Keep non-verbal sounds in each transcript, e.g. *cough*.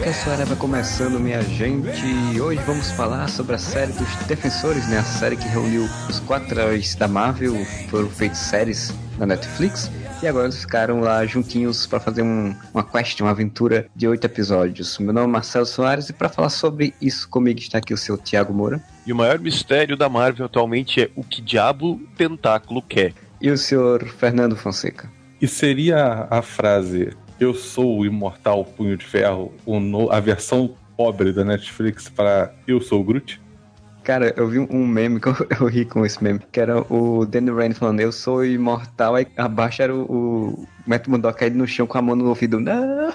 Podcast Areva começando, minha gente. Hoje vamos falar sobre a série dos Defensores, né? A série que reuniu os quatro heróis da Marvel, foram feitas séries na Netflix. E agora eles ficaram lá juntinhos para fazer um, uma quest, uma aventura de oito episódios. Meu nome é Marcelo Soares e para falar sobre isso comigo está aqui o seu Tiago Moura. E o maior mistério da Marvel atualmente é o que diabo tentáculo quer. E o senhor Fernando Fonseca. E seria a frase eu sou o imortal Punho de Ferro, a versão pobre da Netflix para Eu Sou Groot? Cara, eu vi um meme que *laughs* eu, eu, ri com esse meme, que era o Danny Rand falando, eu sou imortal, aí abaixo era o, o Matt Murdock caído no chão com a mão no ouvido, não!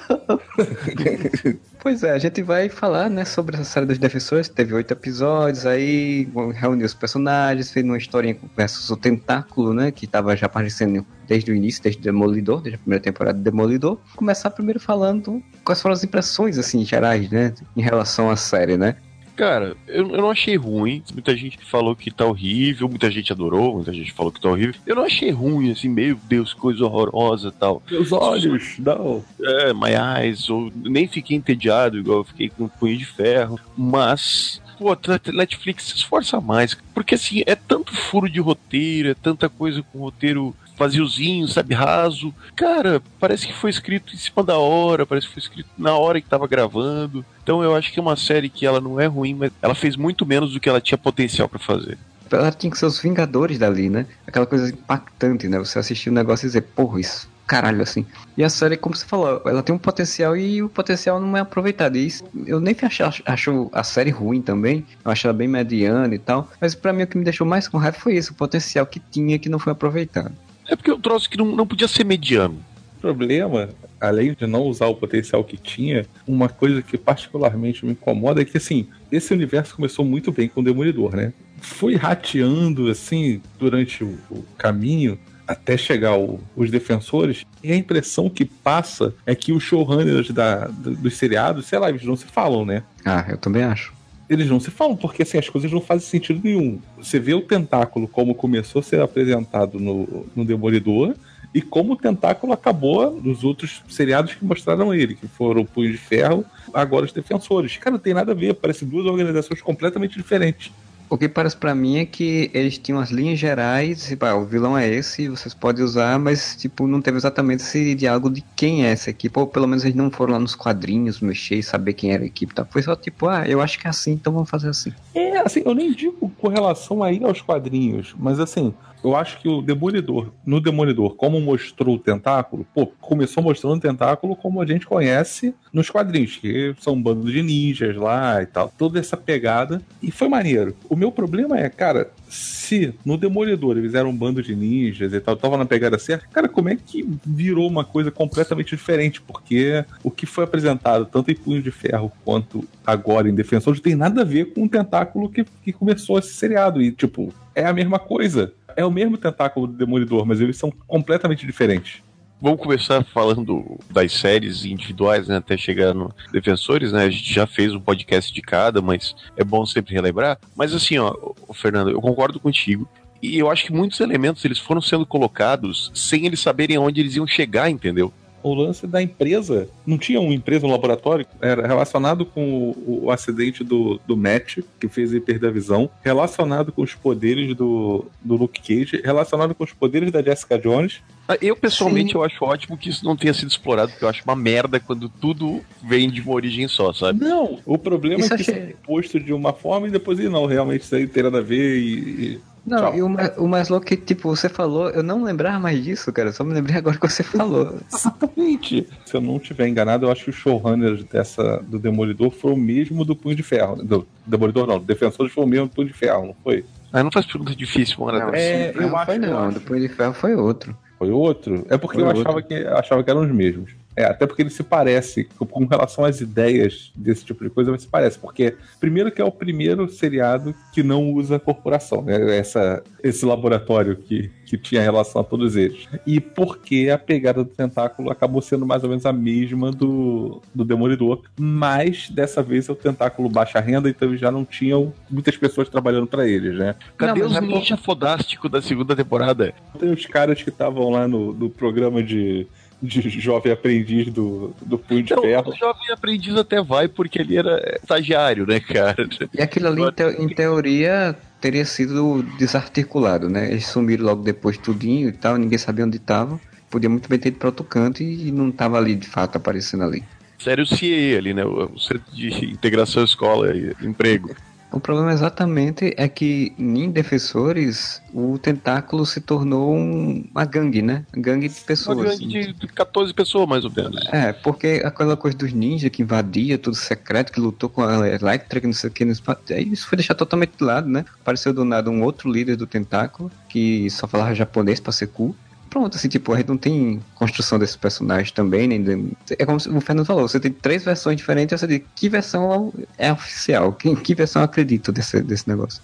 *laughs* pois é, a gente vai falar, né, sobre essa série dos Defensores, teve oito episódios, aí reuniu os personagens, fez uma historinha versus o Tentáculo, né, que tava já aparecendo desde o início, desde Demolidor, desde a primeira temporada de Demolidor. Começar primeiro falando quais foram as impressões, assim, gerais, né, em relação à série, né? Cara, eu, eu não achei ruim. Muita gente falou que tá horrível, muita gente adorou, muita gente falou que tá horrível. Eu não achei ruim, assim, meu Deus, coisa horrorosa e tal. Meus olhos, não. É, my eyes, ou nem fiquei entediado, igual eu fiquei com um punho de ferro. Mas pô, Netflix se esforça mais. Porque assim, é tanto furo de roteiro, é tanta coisa com roteiro vaziozinho, sabe, raso. Cara, parece que foi escrito em cima da hora, parece que foi escrito na hora que tava gravando. Então eu acho que é uma série que ela não é ruim, mas ela fez muito menos do que ela tinha potencial para fazer. Ela tinha que ser os Vingadores dali, né? Aquela coisa impactante, né? Você assistir o um negócio e dizer, porra, isso caralho, assim. E a série, como você falou, ela tem um potencial e o potencial não é aproveitado. E isso, eu nem acho, acho a série ruim também. Eu acho ela bem mediana e tal. Mas para mim o que me deixou mais com raiva foi isso, o potencial que tinha que não foi aproveitado. É porque eu trouxe que não, não podia ser mediano. O problema, além de não usar o potencial que tinha, uma coisa que particularmente me incomoda é que, assim, esse universo começou muito bem com o Demolidor, né? Foi rateando, assim, durante o, o caminho, até chegar o, os defensores, e a impressão que passa é que os showrunners da, dos seriados, sei lá, eles não se falam, né? Ah, eu também acho eles não se falam, porque assim, as coisas não fazem sentido nenhum. Você vê o tentáculo como começou a ser apresentado no, no Demolidor e como o tentáculo acabou nos outros seriados que mostraram ele, que foram o Punho de Ferro, agora os Defensores. Cara, não tem nada a ver, parece duas organizações completamente diferentes. O que parece para mim é que eles tinham as linhas gerais, tipo, ah, o vilão é esse, vocês podem usar, mas tipo, não teve exatamente esse diálogo de quem é essa equipe, ou pelo menos eles não foram lá nos quadrinhos mexer e saber quem era a equipe, tá? Foi só tipo, ah, eu acho que é assim, então vamos fazer assim. É, assim, eu nem digo com relação aí aos quadrinhos, mas assim, eu acho que o Demolidor, no Demolidor, como mostrou o tentáculo, pô, começou mostrando o tentáculo como a gente conhece nos quadrinhos, que são um bando de ninjas lá e tal. Toda essa pegada. E foi maneiro. O meu problema é, cara, se no Demolidor eles eram um bando de ninjas e tal, tava na pegada certa, cara, como é que virou uma coisa completamente diferente? Porque o que foi apresentado, tanto em Punho de Ferro quanto agora em Defensor, não tem nada a ver com o tentáculo que, que começou esse seriado. E, tipo, é a mesma coisa é o mesmo tentáculo do Demolidor, mas eles são completamente diferentes. Vamos começar falando das séries individuais, né, até chegar no Defensores, né? A gente já fez um podcast de cada, mas é bom sempre relembrar. Mas assim, ó, Fernando, eu concordo contigo. E eu acho que muitos elementos eles foram sendo colocados sem eles saberem aonde eles iam chegar, entendeu? O lance da empresa. Não tinha uma empresa, um laboratório, era relacionado com o, o acidente do, do Matt, que fez ele perder a visão, relacionado com os poderes do, do Luke Cage, relacionado com os poderes da Jessica Jones. Ah, eu, pessoalmente, Sim. eu acho ótimo que isso não tenha sido explorado, porque eu acho uma merda quando tudo vem de uma origem só, sabe? Não, o problema isso é que achei... isso é posto de uma forma e depois, não, realmente isso aí tem nada a ver e, e Não, Tchau. e o mais, o mais louco que, tipo, você falou, eu não lembrava mais disso, cara. Só me lembrei *laughs* agora que você falou. Exatamente. Se eu não estiver enganado, eu acho que o showrunner dessa, do Demolidor foi o mesmo do Punho de Ferro. Do Demolidor não, do Defensores foi o mesmo do Punho de Ferro, não foi? Ah, não faz pergunta difícil, mano. Não, É, eu não acho- foi não. Punho de Ferro foi outro. Foi outro? É porque Foi eu achava que, eu achava que eram os mesmos. É, até porque ele se parece, com- relação às ideias desse tipo de coisa, ele se parece. Porque, primeiro, que é o primeiro seriado que não usa corporação, né? Essa, esse laboratório que, que tinha relação a todos eles. E porque a pegada do tentáculo acabou sendo mais ou menos a mesma do, do Demolidor. Mas, dessa vez, é o tentáculo baixa renda, então eles já não tinham muitas pessoas trabalhando para eles, né? Cadê Não, mas os é por- ninja fodásticos da segunda temporada? Tem os caras que estavam lá no, no programa de, de jovem aprendiz do, do Punho de Não, Ferro. o jovem aprendiz até vai, porque ele era estagiário, né, cara? E aquilo ali, em, teo- em teoria, teria sido desarticulado, né? Eles sumiram logo depois tudinho e tal, ninguém sabia onde tava. Podia muito bem ter ido pra outro canto e não tava ali de fato aparecendo ali. Sério, o CIE ali, né? O Centro de Integração Escola e Emprego. O problema exatamente é que em Defensores o tentáculo se tornou um- uma gangue, né? Gangue de Uma pessoas. gangue de 14 pessoas, mais ou menos. É, porque aquela coisa dos ninjas que invadia tudo secreto, que lutou com a Electra, que não sei o que, isso foi deixado totalmente de lado, né? Apareceu do nada um outro líder do tentáculo, que só falava japonês pra ser cool. Pronto, assim, tipo, a gente não tem construção desses personagens também, nem. É como o Fernando falou, você tem três versões diferentes, você diz que versão é oficial, que, que versão eu acredito desse, desse negócio.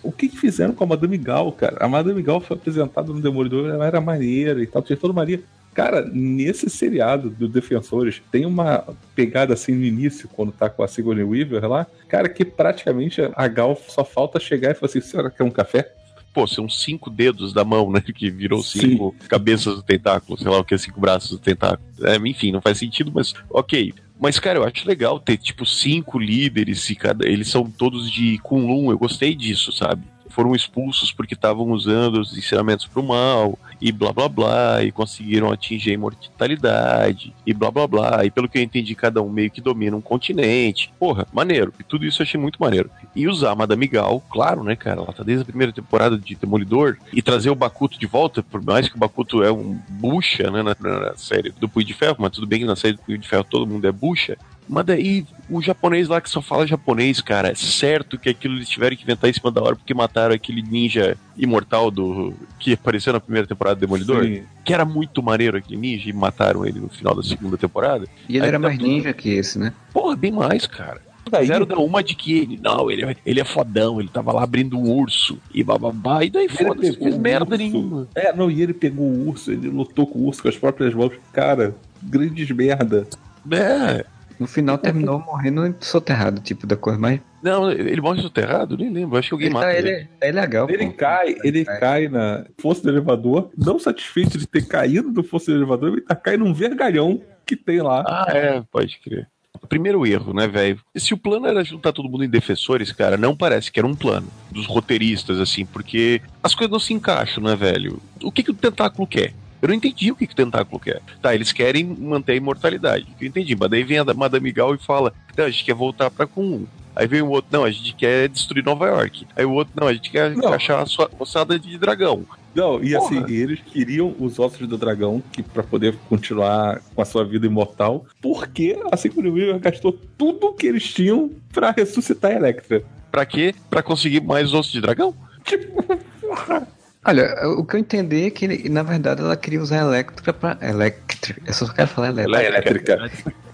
O que, que fizeram com a Madame Gal, cara? A Madame Gal foi apresentada no Demolidor, ela era maneira e tal, tinha toda maneira. Cara, nesse seriado do Defensores, tem uma pegada assim no início, quando tá com a Sigourney Weaver lá, cara, que praticamente a Gal só falta chegar e falar assim, senhora quer um café? Pô, são cinco dedos da mão, né? Que virou Sim. cinco cabeças do tentáculo, sei lá o que é cinco braços do tentáculo. É, enfim, não faz sentido, mas ok. Mas, cara, eu acho legal ter, tipo, cinco líderes e cada. Eles são todos de Kunlun, eu gostei disso, sabe? Foram expulsos porque estavam usando os ensinamentos pro mal, e blá blá blá, e conseguiram atingir a imortalidade, e blá blá blá. E pelo que eu entendi, cada um meio que domina um continente. Porra, maneiro. E tudo isso eu achei muito maneiro. E usar a Madame Gal, claro, né, cara? Ela tá desde a primeira temporada de Demolidor. E trazer o Bakuto de volta, por mais que o Bakuto é um bucha, né, na, na série do Punho de Ferro, mas tudo bem que na série do Punho de Ferro todo mundo é bucha. Mas daí o japonês lá que só fala japonês, cara, é certo que aquilo eles tiveram que inventar em cima da hora porque mataram aquele ninja imortal do que apareceu na primeira temporada do Demolidor, Sim. que era muito maneiro aquele ninja e mataram ele no final da segunda temporada. E ele Aí era mais tudo- ninja que esse, né? Porra, bem mais, cara. Daí, Fizeram dar uma de que ele, não, ele, é- ele é fodão, ele tava lá abrindo um urso e bababá, e daí foda-se, fez merda urso. nenhuma. É, não, e ele pegou o urso, ele lutou com o urso com as próprias mãos. Cara, grandes merda. É. No final terminou morrendo soterrado, tipo, da coisa mais. Não, ele morre soterrado? Nem lembro, acho que alguém Ele, mata tá, ele. ele, é legal. Ele pô. cai, ele Cai. cai na força do elevador, não satisfeito de ter caído do força do elevador, ele tá caindo num vergalhão que tem lá. Ah, é, pode crer. Primeiro erro, né, velho? Se o plano era juntar todo mundo em defensores, cara, não parece que era um plano dos roteiristas, assim, porque as coisas não se encaixam, né, velho? O que, que o tentáculo quer? Eu não entendi o que, que o tentáculo quer. Tá, eles querem manter a imortalidade. Eu entendi, mas daí vem a Madame Gal e fala: não, a gente quer voltar pra Kun. Aí vem o outro, não, a gente quer destruir Nova York. Aí o outro, não, a gente quer Não. achar a sua ossada de dragão. Não, e assim, Porra. eles queriam os ossos do dragão que para poder continuar com a sua vida imortal, porque a Sigourney Weaver gastou tudo que eles tinham pra ressuscitar a Electra. Pra quê? Pra conseguir mais ossos de dragão? *laughs* Olha, o que eu entendi é que, ele- na verdade, ela queria usar a Electra pra. Electra. Eu só quero falar Electra. Elétrica.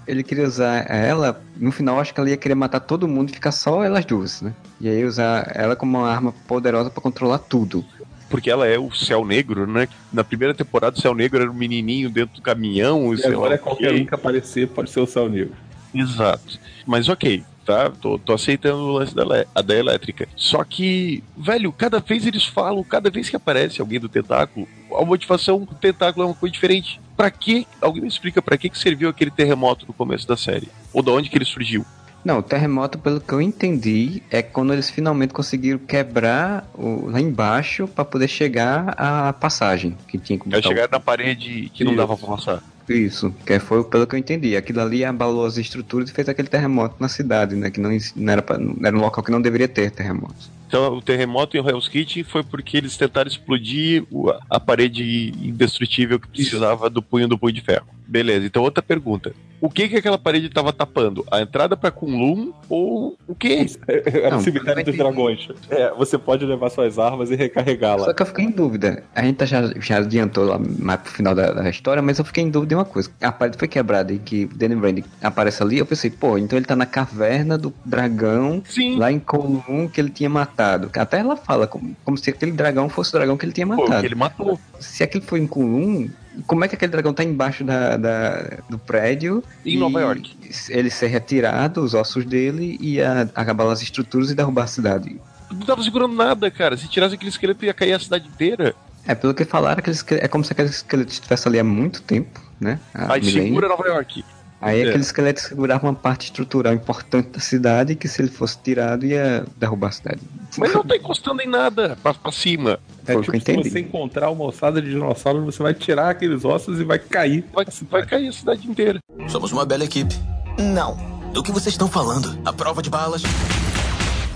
Ele queria usar ela. No final, acho que ela ia querer matar todo mundo e ficar só elas duas, né? E aí usar ela como uma arma poderosa pra controlar tudo. Porque ela é o Céu Negro, né? Na primeira temporada, o Céu Negro era um menininho dentro do caminhão. E sei lá agora o qualquer um que aparecer pode ser o Céu Negro. Exato. Mas ok, tá? Tô, tô aceitando o lance da, a da elétrica. Só que, velho, cada vez eles falam, cada vez que aparece alguém do tentáculo, a motivação do tentáculo é uma coisa diferente. Pra que? Alguém me explica pra que, que serviu aquele terremoto no começo da série? Ou da onde que ele surgiu? Não, o terremoto, pelo que eu entendi, é quando eles finalmente conseguiram quebrar o, lá embaixo pra poder chegar à passagem que tinha que botar o- chegaram na parede que não dava pra passar. Isso, que foi pelo que eu entendi. Aquilo ali abalou as estruturas e fez aquele terremoto na cidade, né? Que não, não era, pra, era um local que não deveria ter terremotos. Então, o terremoto em Hell's Kitchen foi porque eles tentaram explodir a parede indestrutível que precisava do punho do punho de ferro. Beleza, então outra pergunta. O que que aquela parede estava tapando? A entrada pra Kunlun ou o quê? Era o cemitério dos dragões. É, você pode levar suas armas e recarregá-la. Só que eu fiquei em dúvida. A gente já, já adiantou lá mais pro final da, da história, mas eu fiquei em dúvida de uma coisa. A parede foi quebrada e que Danny Brand aparece ali. Eu pensei, pô, então ele tá na caverna do dragão Sim. lá em Colum que ele tinha matado. Até ela fala como, como se aquele dragão fosse o dragão que ele tinha Pô, matado. que ele matou. Se aquele foi em Colum, como é que aquele dragão tá embaixo da, da- do prédio? Em e Nova York. Ele ser retirado, os ossos dele, e a- acabar as estruturas e derrubar a cidade. Não tava segurando nada, cara. Se tirasse aquele esqueleto, ia cair a cidade inteira. É, pelo que falaram, aquele esqueleto, é como se aquele esqueleto estivesse ali há muito tempo, né? Há Aí segura Nova York. Aí É. aquele esqueleto segurava uma parte estrutural importante da cidade que se ele fosse tirado ia derrubar a cidade. Mas não tá encostando em nada pra, pra cima. Foi É o que tipo, eu se entendi. você encontrar uma ossada de dinossauro, você vai tirar aqueles ossos e vai cair. Vai, vai cair a cidade inteira. Somos uma bela equipe. Não. Do que vocês estão falando? A prova de balas?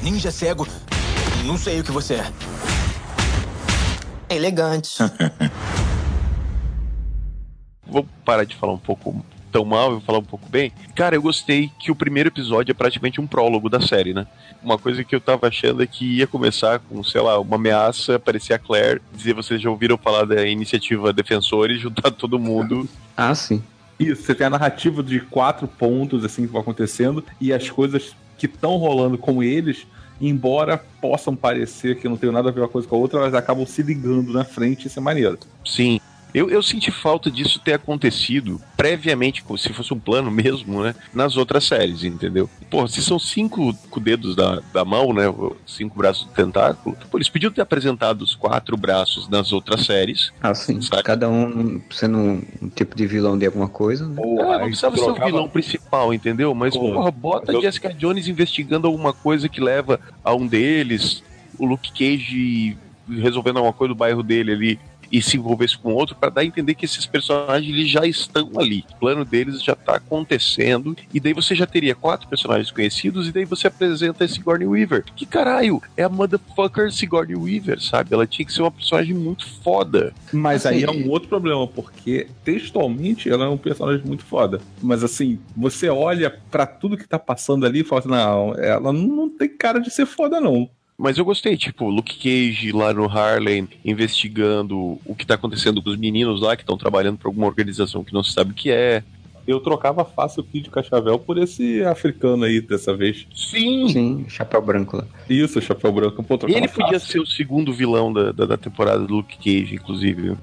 Ninja cego? Não sei o que você é. Elegante. *laughs* Vou parar de falar um pouco tão mal e vou falar um pouco bem. Cara, eu gostei que o primeiro episódio é praticamente um prólogo da série, né? Uma coisa que eu tava achando é que ia começar com, sei lá, uma ameaça, aparecer a Claire, dizer vocês já ouviram falar da iniciativa Defensores, *laughs* juntar todo mundo. Ah, sim. Isso, você tem a narrativa de quatro pontos assim que vão acontecendo e as coisas que estão rolando com eles, embora possam parecer que não tem nada a ver uma coisa com a outra, elas acabam se ligando na frente, isso é maneiro. Sim. Eu, eu senti falta disso ter acontecido previamente, como se fosse um plano *laughs* mesmo, né? Nas outras séries, entendeu? Pô, se são cinco com dedos da, da mão, né? Cinco braços do tentáculo, pô, eles podiam ter apresentado os quatro braços nas outras séries. Ah, sim. Saca? Cada um sendo um, um tipo de vilão de alguma coisa. né? Ah, não precisava ser o vilão principal, entendeu? Mas, Pô, porra, bota eu- Jessica Jones investigando alguma coisa que leva a um deles, o Luke Cage resolvendo alguma coisa do bairro dele ali e se envolvesse com outro pra dar a entender que esses personagens eles já estão ali. O plano deles já tá acontecendo e daí você já teria quatro personagens conhecidos e daí você apresenta esse Sigourney Weaver. Que caralho, é a motherfucker Sigourney Weaver, sabe? Ela tinha que ser uma personagem muito foda. Mas aí é Assim, um outro problema, porque textualmente ela é um personagem muito foda. Mas assim, você olha pra tudo que tá passando ali e fala assim, não, ela não tem cara de ser foda, não. Mas eu gostei, tipo, Luke Cage lá no Harlem investigando o que tá acontecendo com os meninos lá que estão trabalhando pra alguma organização que não se sabe o que é. Eu trocava fácil o Kid Cachavel por esse africano aí dessa vez. Sim! Sim, chapéu branco lá. Isso, chapéu branco. Pô, Ele podia fácil. ser o segundo vilão da, da, da temporada do Luke Cage, inclusive.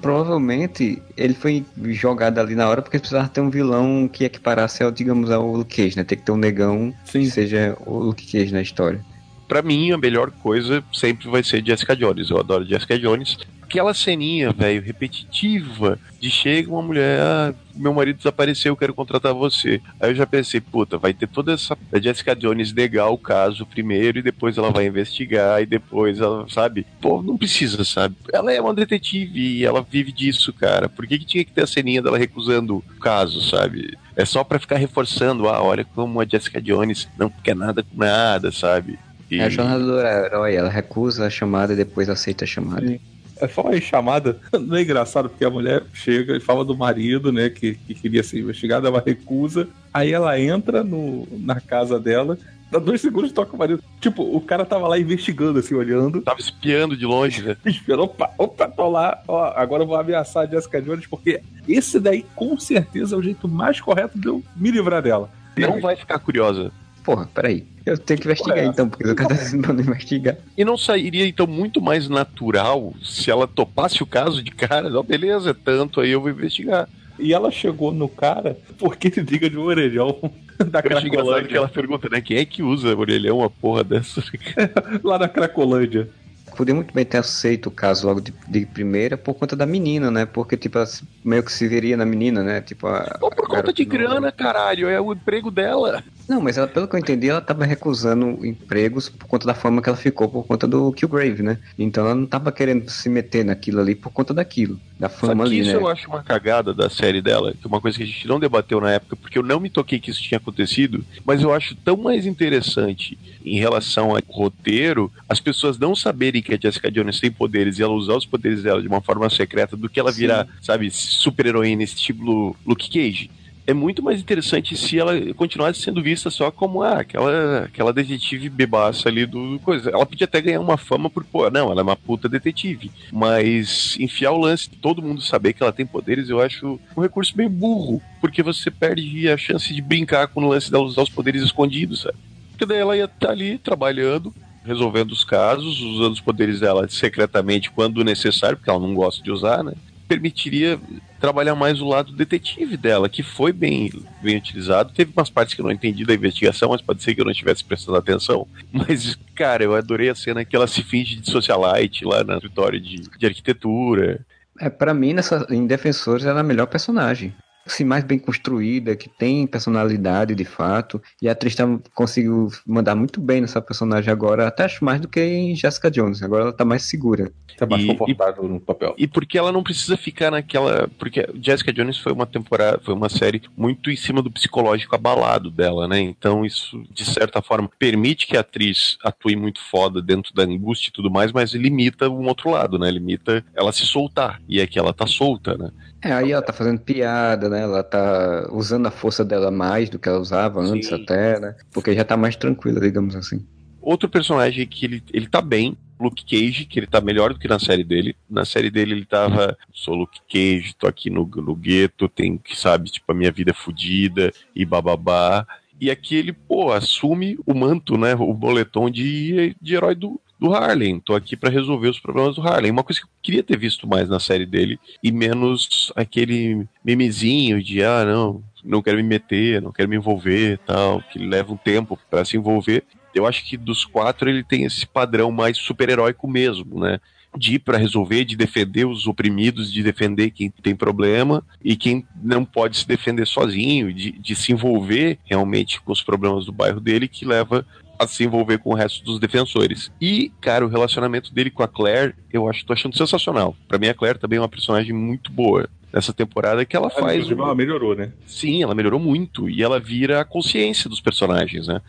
Provavelmente ele foi jogado ali na hora porque precisava ter um vilão que equiparasse ao, digamos, ao Luke Cage, né? Tem que ter um negão Sim. que seja o Luke Cage na história. Pra mim, a melhor coisa sempre vai ser Jessica Jones. Eu adoro Jessica Jones. Aquela ceninha, velho, repetitiva, de chega uma mulher, ah, meu marido desapareceu, eu quero contratar você. Aí eu já pensei, puta, vai ter toda essa. A Jessica Jones negar o caso primeiro e depois ela vai investigar e depois ela, sabe? Pô, não precisa, sabe? Ela é uma detetive e ela vive disso, cara. Por que, que tinha que ter a ceninha dela recusando o caso, sabe? É só pra ficar reforçando, ah, olha como a Jessica Jones não quer nada com nada, sabe? E- É a jornada do herói, ela recusa a chamada e depois aceita a chamada. Sim. É só uma chamada. *laughs* Não é engraçado porque a mulher chega e fala do marido, né, que, que queria ser investigada, ela recusa. Aí ela entra no, na casa dela, dá dois segundos e toca o marido. Tipo, o cara tava lá investigando, assim, olhando. Tava espiando de longe, né? *laughs* Esperou, opa, opa, tô lá, ó, agora eu vou ameaçar a Jessica Jones, porque esse daí com certeza é o jeito mais correto de eu me livrar dela. Não vai ficar curiosa. Porra, peraí. Eu tenho que investigar Porra, então, porque o cara tá tentando investigar. E não sairia, então, muito mais natural se ela topasse o caso de cara? Não, beleza, é tanto, aí eu vou investigar. E ela chegou no cara porque ele liga de um orelhão *laughs* da Eu engraçado que Cracolândia. ela pergunta, né? Quem é que usa orelhão, uma porra dessa? *laughs* Lá na Cracolândia. Podia muito bem ter aceito o caso logo de, de primeira por conta da menina, né? Porque, tipo, ela meio que se veria na menina, né? Tipo, a. Ou por a conta de grana, caralho, é o emprego dela. Não, mas ela, pelo que eu entendi, ela tava recusando empregos por conta da forma que ela ficou, por conta do Killgrave, né? Então ela não tava querendo se meter naquilo ali por conta daquilo, da fama ali, isso né? eu acho uma cagada da série dela, que é uma coisa que a gente não debateu na época, porque eu não me toquei que isso tinha acontecido, mas eu acho tão mais interessante em relação ao roteiro, as pessoas não saberem que a Jessica Jones tem poderes e ela usar os poderes dela de uma forma secreta do que ela virar, sabe, super-heroína estilo Luke Cage. É muito mais interessante se ela continuasse sendo vista só como ah, aquela, aquela detetive bebaça ali do, do coisa. Ela podia até ganhar uma fama por, pô, não, ela é uma puta detetive. Mas enfiar o lance de todo mundo saber que ela tem poderes, eu acho um recurso meio burro. Porque você perde a chance de brincar com o lance dela usar os poderes escondidos, sabe? Porque daí ela ia estar ali trabalhando, resolvendo os casos, usando os poderes dela secretamente quando necessário, porque ela não gosta de usar, né? Permitiria trabalhar mais o lado detetive dela, que foi bem, bem utilizado. Teve umas partes que eu não entendi da investigação, mas pode ser que eu não estivesse prestando atenção. *laughs* Mas, cara, eu adorei a cena que ela se finge de socialite lá no escritório de, de arquitetura. É, pra mim, nessa, em Defensores, ela é a melhor personagem. Assim, mais bem construída, que tem personalidade de fato. E a atriz tá, conseguiu mandar muito bem nessa personagem agora, até acho mais do que em Jessica Jones. Agora ela tá mais segura. Tá mais E- confortável no papel. E porque ela não precisa ficar naquela. Porque Jessica Jones foi uma temporada, foi uma série muito em cima do psicológico abalado dela, né? Então isso, de certa forma, permite que a atriz atue muito foda dentro da angústia e tudo mais, mas limita um outro lado, né? Limita ela se soltar. E é que ela tá solta, né? É, aí ela tá fazendo piada, né? Ela tá usando a força dela mais do que ela usava antes Sim. até, né? Porque já tá mais tranquila, digamos assim. Outro personagem que ele, ele tá bem, Luke Cage, que ele tá melhor do que na série dele. Na série dele ele tava, sou Luke Cage, tô aqui no, no gueto, tem que, sabe, tipo, a minha vida é fodida e bababá. E aqui ele, pô, assume o manto, né, o boletom de, de herói do, do Harlem. Tô aqui pra resolver os problemas do Harlem. Uma coisa que eu queria ter visto mais na série dele e menos aquele memezinho de, ah, não, não quero me meter, não quero me envolver tal, que leva um tempo pra se envolver eu acho que dos quatro ele tem esse padrão mais super-heróico mesmo, né? De ir pra resolver, de defender os oprimidos, de defender quem tem problema e quem não pode se defender sozinho, de, de se envolver realmente com os problemas do bairro dele, que leva a se envolver com o resto dos defensores. E, cara, o relacionamento dele com a Claire, eu acho, tô achando sensacional. Pra mim, a Claire também é uma personagem muito boa nessa temporada que ela faz. Inclusive, um- ela melhorou, né? Sim, ela melhorou muito e ela vira a consciência dos personagens, né?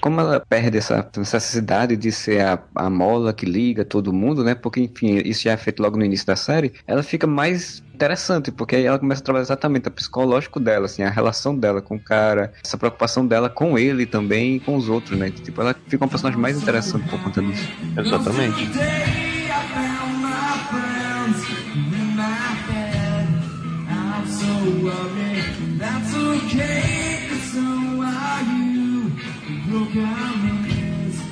Como ela perde essa necessidade de ser a, a mola que liga todo mundo, né? Porque, enfim, isso já é feito logo no início da série, ela fica mais interessante, porque aí ela começa a trabalhar exatamente o psicológico dela, assim, a relação dela com o cara, essa preocupação dela com ele também e com os outros, né? Tipo, ela fica uma personagem mais interessante por conta disso. Exatamente.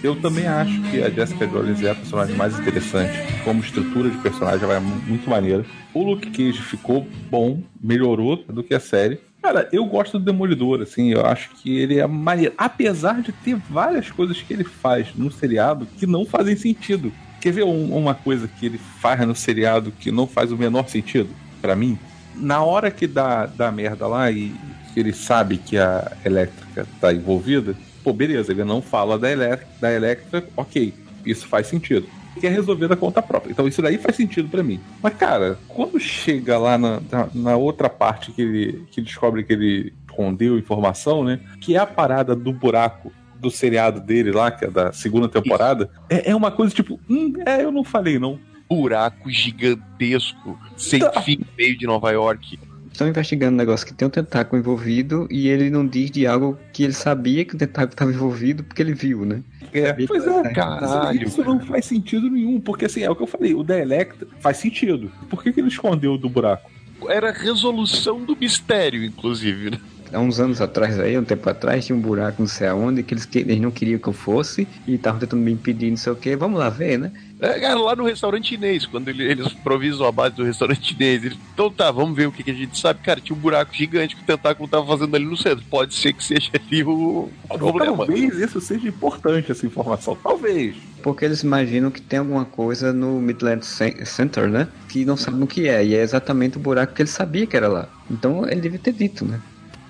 Eu também acho que a Jessica Jones é a personagem mais interessante. Como estrutura de personagem, ela é mu- muito maneira. O Luke Cage ficou bom, melhorou do que a série. Cara, eu gosto do Demolidor, assim, eu acho que ele é maneiro. Apesar de ter várias coisas que ele faz no seriado que não fazem sentido. Quer ver um- uma coisa que ele faz no seriado que não faz o menor sentido pra mim? Na hora que dá, dá merda lá e ele sabe que a elétrica tá envolvida, pô, beleza, ele não fala da, elé- da Electra, ok, isso faz sentido. Quer resolver da conta própria. Então isso daí faz sentido pra mim. Mas, cara, quando chega lá na, na, na outra parte que ele que descobre que ele escondeu informação, né? Que é a parada do buraco do seriado dele lá, que é da segunda temporada, é, é uma coisa tipo, hum, é, eu não falei não. buraco gigantesco, sem Tá. fim, no meio de Nova York. Estão investigando um negócio que tem um tentáculo envolvido e ele não diz de algo que ele sabia que o tentáculo estava envolvido porque ele viu, né? É, pois é. Caralho. Isso não faz sentido nenhum, porque assim, é o que eu falei, o da Electra faz sentido. Por que, que ele escondeu do buraco? Era a resolução do mistério, inclusive, né? Há uns anos atrás aí, um tempo atrás, tinha um buraco não sei aonde que eles, que eles não queriam que eu fosse e estavam tentando me impedir, não sei o que. Vamos lá ver, né? É, cara, lá no restaurante chinês, quando ele- eles improvisam a base do restaurante chinês, eles, então tá, vamos ver o que, que a gente sabe. Cara, tinha um buraco gigante que o tentáculo tava fazendo ali no centro. Pode ser que seja *laughs* ali o, o problema. Talvez isso seja importante, essa informação. Talvez. Porque eles imaginam que tem alguma coisa no Midland Cen- Center, né? Que não sabem o que é. E é exatamente o buraco que ele sabia que era lá. Então ele devia ter dito, né?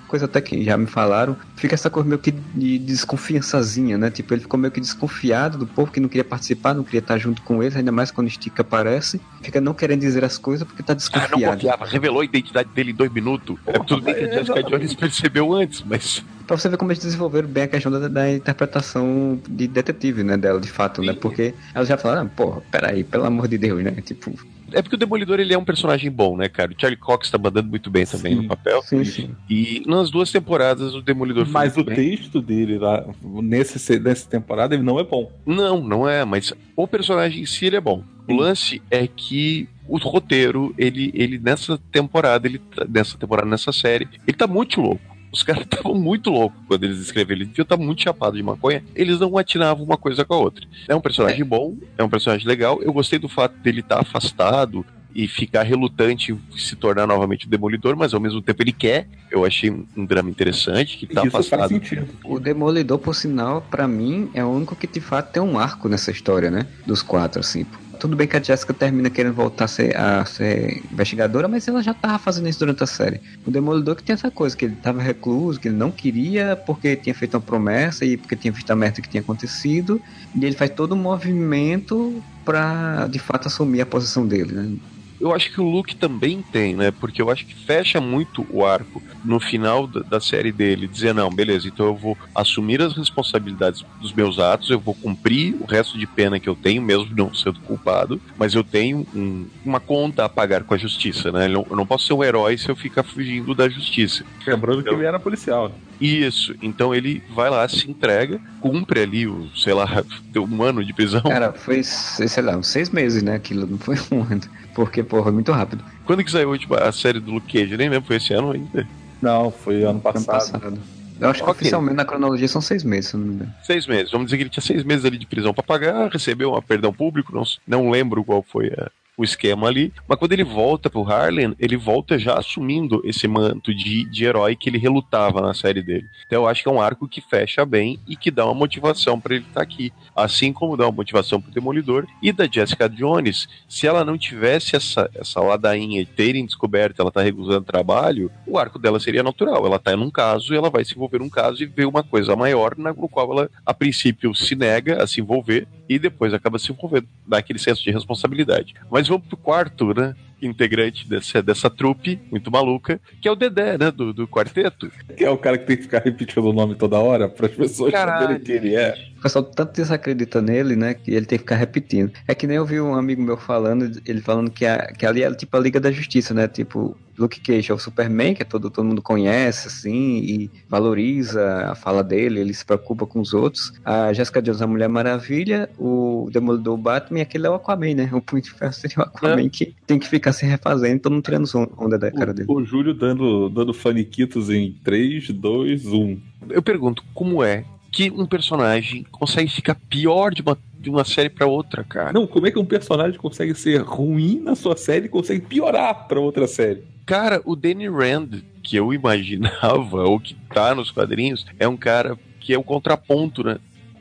Coisa até que já me falaram, fica essa coisa meio que de desconfiançazinha, né? Tipo, ele ficou meio que desconfiado do povo que não queria participar, não queria estar junto com eles, ainda mais quando o Stick aparece. Fica não querendo dizer as coisas porque tá Ah, não desconfiado. confiava, revelou a identidade dele em dois minutos. é tudo bem que a Jessica Jones percebeu antes, mas. Pra você ver como eles desenvolveram bem a questão da, da interpretação de detetive, né, dela, de fato, né? Sim. Porque elas já falaram, ah, porra, peraí, pelo amor de Deus, né? Tipo, É porque o Demolidor ele é um personagem bom, né, cara? O Charlie Cox tá mandando muito bem também Sim. no papel. sim, sim. E nas duas temporadas o Demolidor foi Mas o bem. texto dele lá, nesse, nessa temporada, ele não é bom. Não, não é, mas o personagem em si ele é bom. O lance é que o roteiro, ele, ele nessa temporada, ele tá- nessa temporada, nessa série, ele tá muito louco. Os caras estavam muito loucos quando eles escreveram. Ele devia estar muito chapado de maconha. Eles não atinavam uma coisa com a outra. É um personagem bom, é um personagem legal. Eu gostei do fato dele estar afastado e ficar relutante em se tornar novamente o Demolidor, mas ao mesmo tempo ele quer. Eu achei um drama interessante, que tá Isso faz afastado. sentido. O Demolidor, por sinal, pra mim, é o único que de fato tem um arco nessa história, né? Dos quatro, assim. Tudo bem que a Jessica termina querendo voltar a ser, a ser investigadora, mas ela já tava fazendo isso durante a série. O Demolidor que tem essa coisa, que ele tava recluso, que ele não queria porque tinha feito uma promessa e porque tinha visto a merda que tinha acontecido. E ele faz todo um movimento pra, de fato, assumir a posição dele, né? Eu acho que o Luke também tem, né? Porque eu acho que fecha muito o arco no final da, da série dele, dizer, não, beleza, então eu vou assumir as responsabilidades dos meus atos, eu vou cumprir o resto de pena que eu tenho, mesmo não sendo culpado, mas eu tenho um- uma conta a pagar com a justiça, né? Eu não, eu não posso ser um herói se eu ficar fugindo da justiça. Lembrando que Então- ele era policial. Isso, então ele vai lá, se entrega, cumpre ali o, sei lá, *laughs* um ano de prisão. Cara, foi, sei lá, uns seis meses, né? Aquilo não foi um ano. Porque, porra, muito rápido. Quando que saiu a última- a série do Luke Cage? Eu nem lembro, foi esse ano ainda. Não, foi ano Ano passado. passado. Eu acho que Ok. oficialmente na cronologia são seis meses, se não me engano. Seis meses. Vamos dizer que ele tinha seis meses ali de prisão pra pagar, recebeu um perdão público, não, não lembro qual foi a- o esquema ali. Mas quando ele volta pro Harlem, ele volta já assumindo esse manto de, de herói que ele relutava na série dele. Então eu acho que é um arco que fecha bem e que dá uma motivação pra ele estar aqui. Assim como dá uma motivação pro Demolidor e da Jessica Jones. Se ela não tivesse essa, essa ladainha de terem descoberto ela tá recusando trabalho, o arco dela seria natural. Ela tá num caso e ela vai se envolver num caso e ver uma coisa maior na- no qual ela, a princípio, se nega a se envolver e depois acaba se envolvendo. Dá aquele senso de responsabilidade. Mas vamos pro quarto, né? Integrante dessa, dessa trupe muito maluca, que é o Dedé, né? Do, do quarteto. Que é o cara que tem que ficar repetindo o nome toda hora para as pessoas Caralho. saberem quem ele é. O pessoal tanto desacredita nele, né? Que ele tem que ficar repetindo. É que nem eu vi um amigo meu falando, ele falando que, a, que ali é tipo a Liga da Justiça, né? Tipo, Luke Cage é o Superman, que é todo, todo mundo conhece, assim, e valoriza a fala dele, ele se preocupa com os outros. A Jessica Jones, a Mulher Maravilha, o Demolidor, Batman, e aquele é o Aquaman, né? O Punho de Ferro seria o Aquaman que tem que ficar se refazendo, todo mundo tirando onda da cara dele. O, o Júlio dando, dando faniquitos em 3, 2, 1. Eu pergunto, como é que um personagem consegue ficar pior de uma, de uma série pra outra, cara? Não, como é que um personagem consegue ser ruim na sua série e consegue piorar pra outra série? Cara, o Danny Rand, que eu *laughs* imaginava, ou que tá nos quadrinhos, é um cara que é o contraponto, né?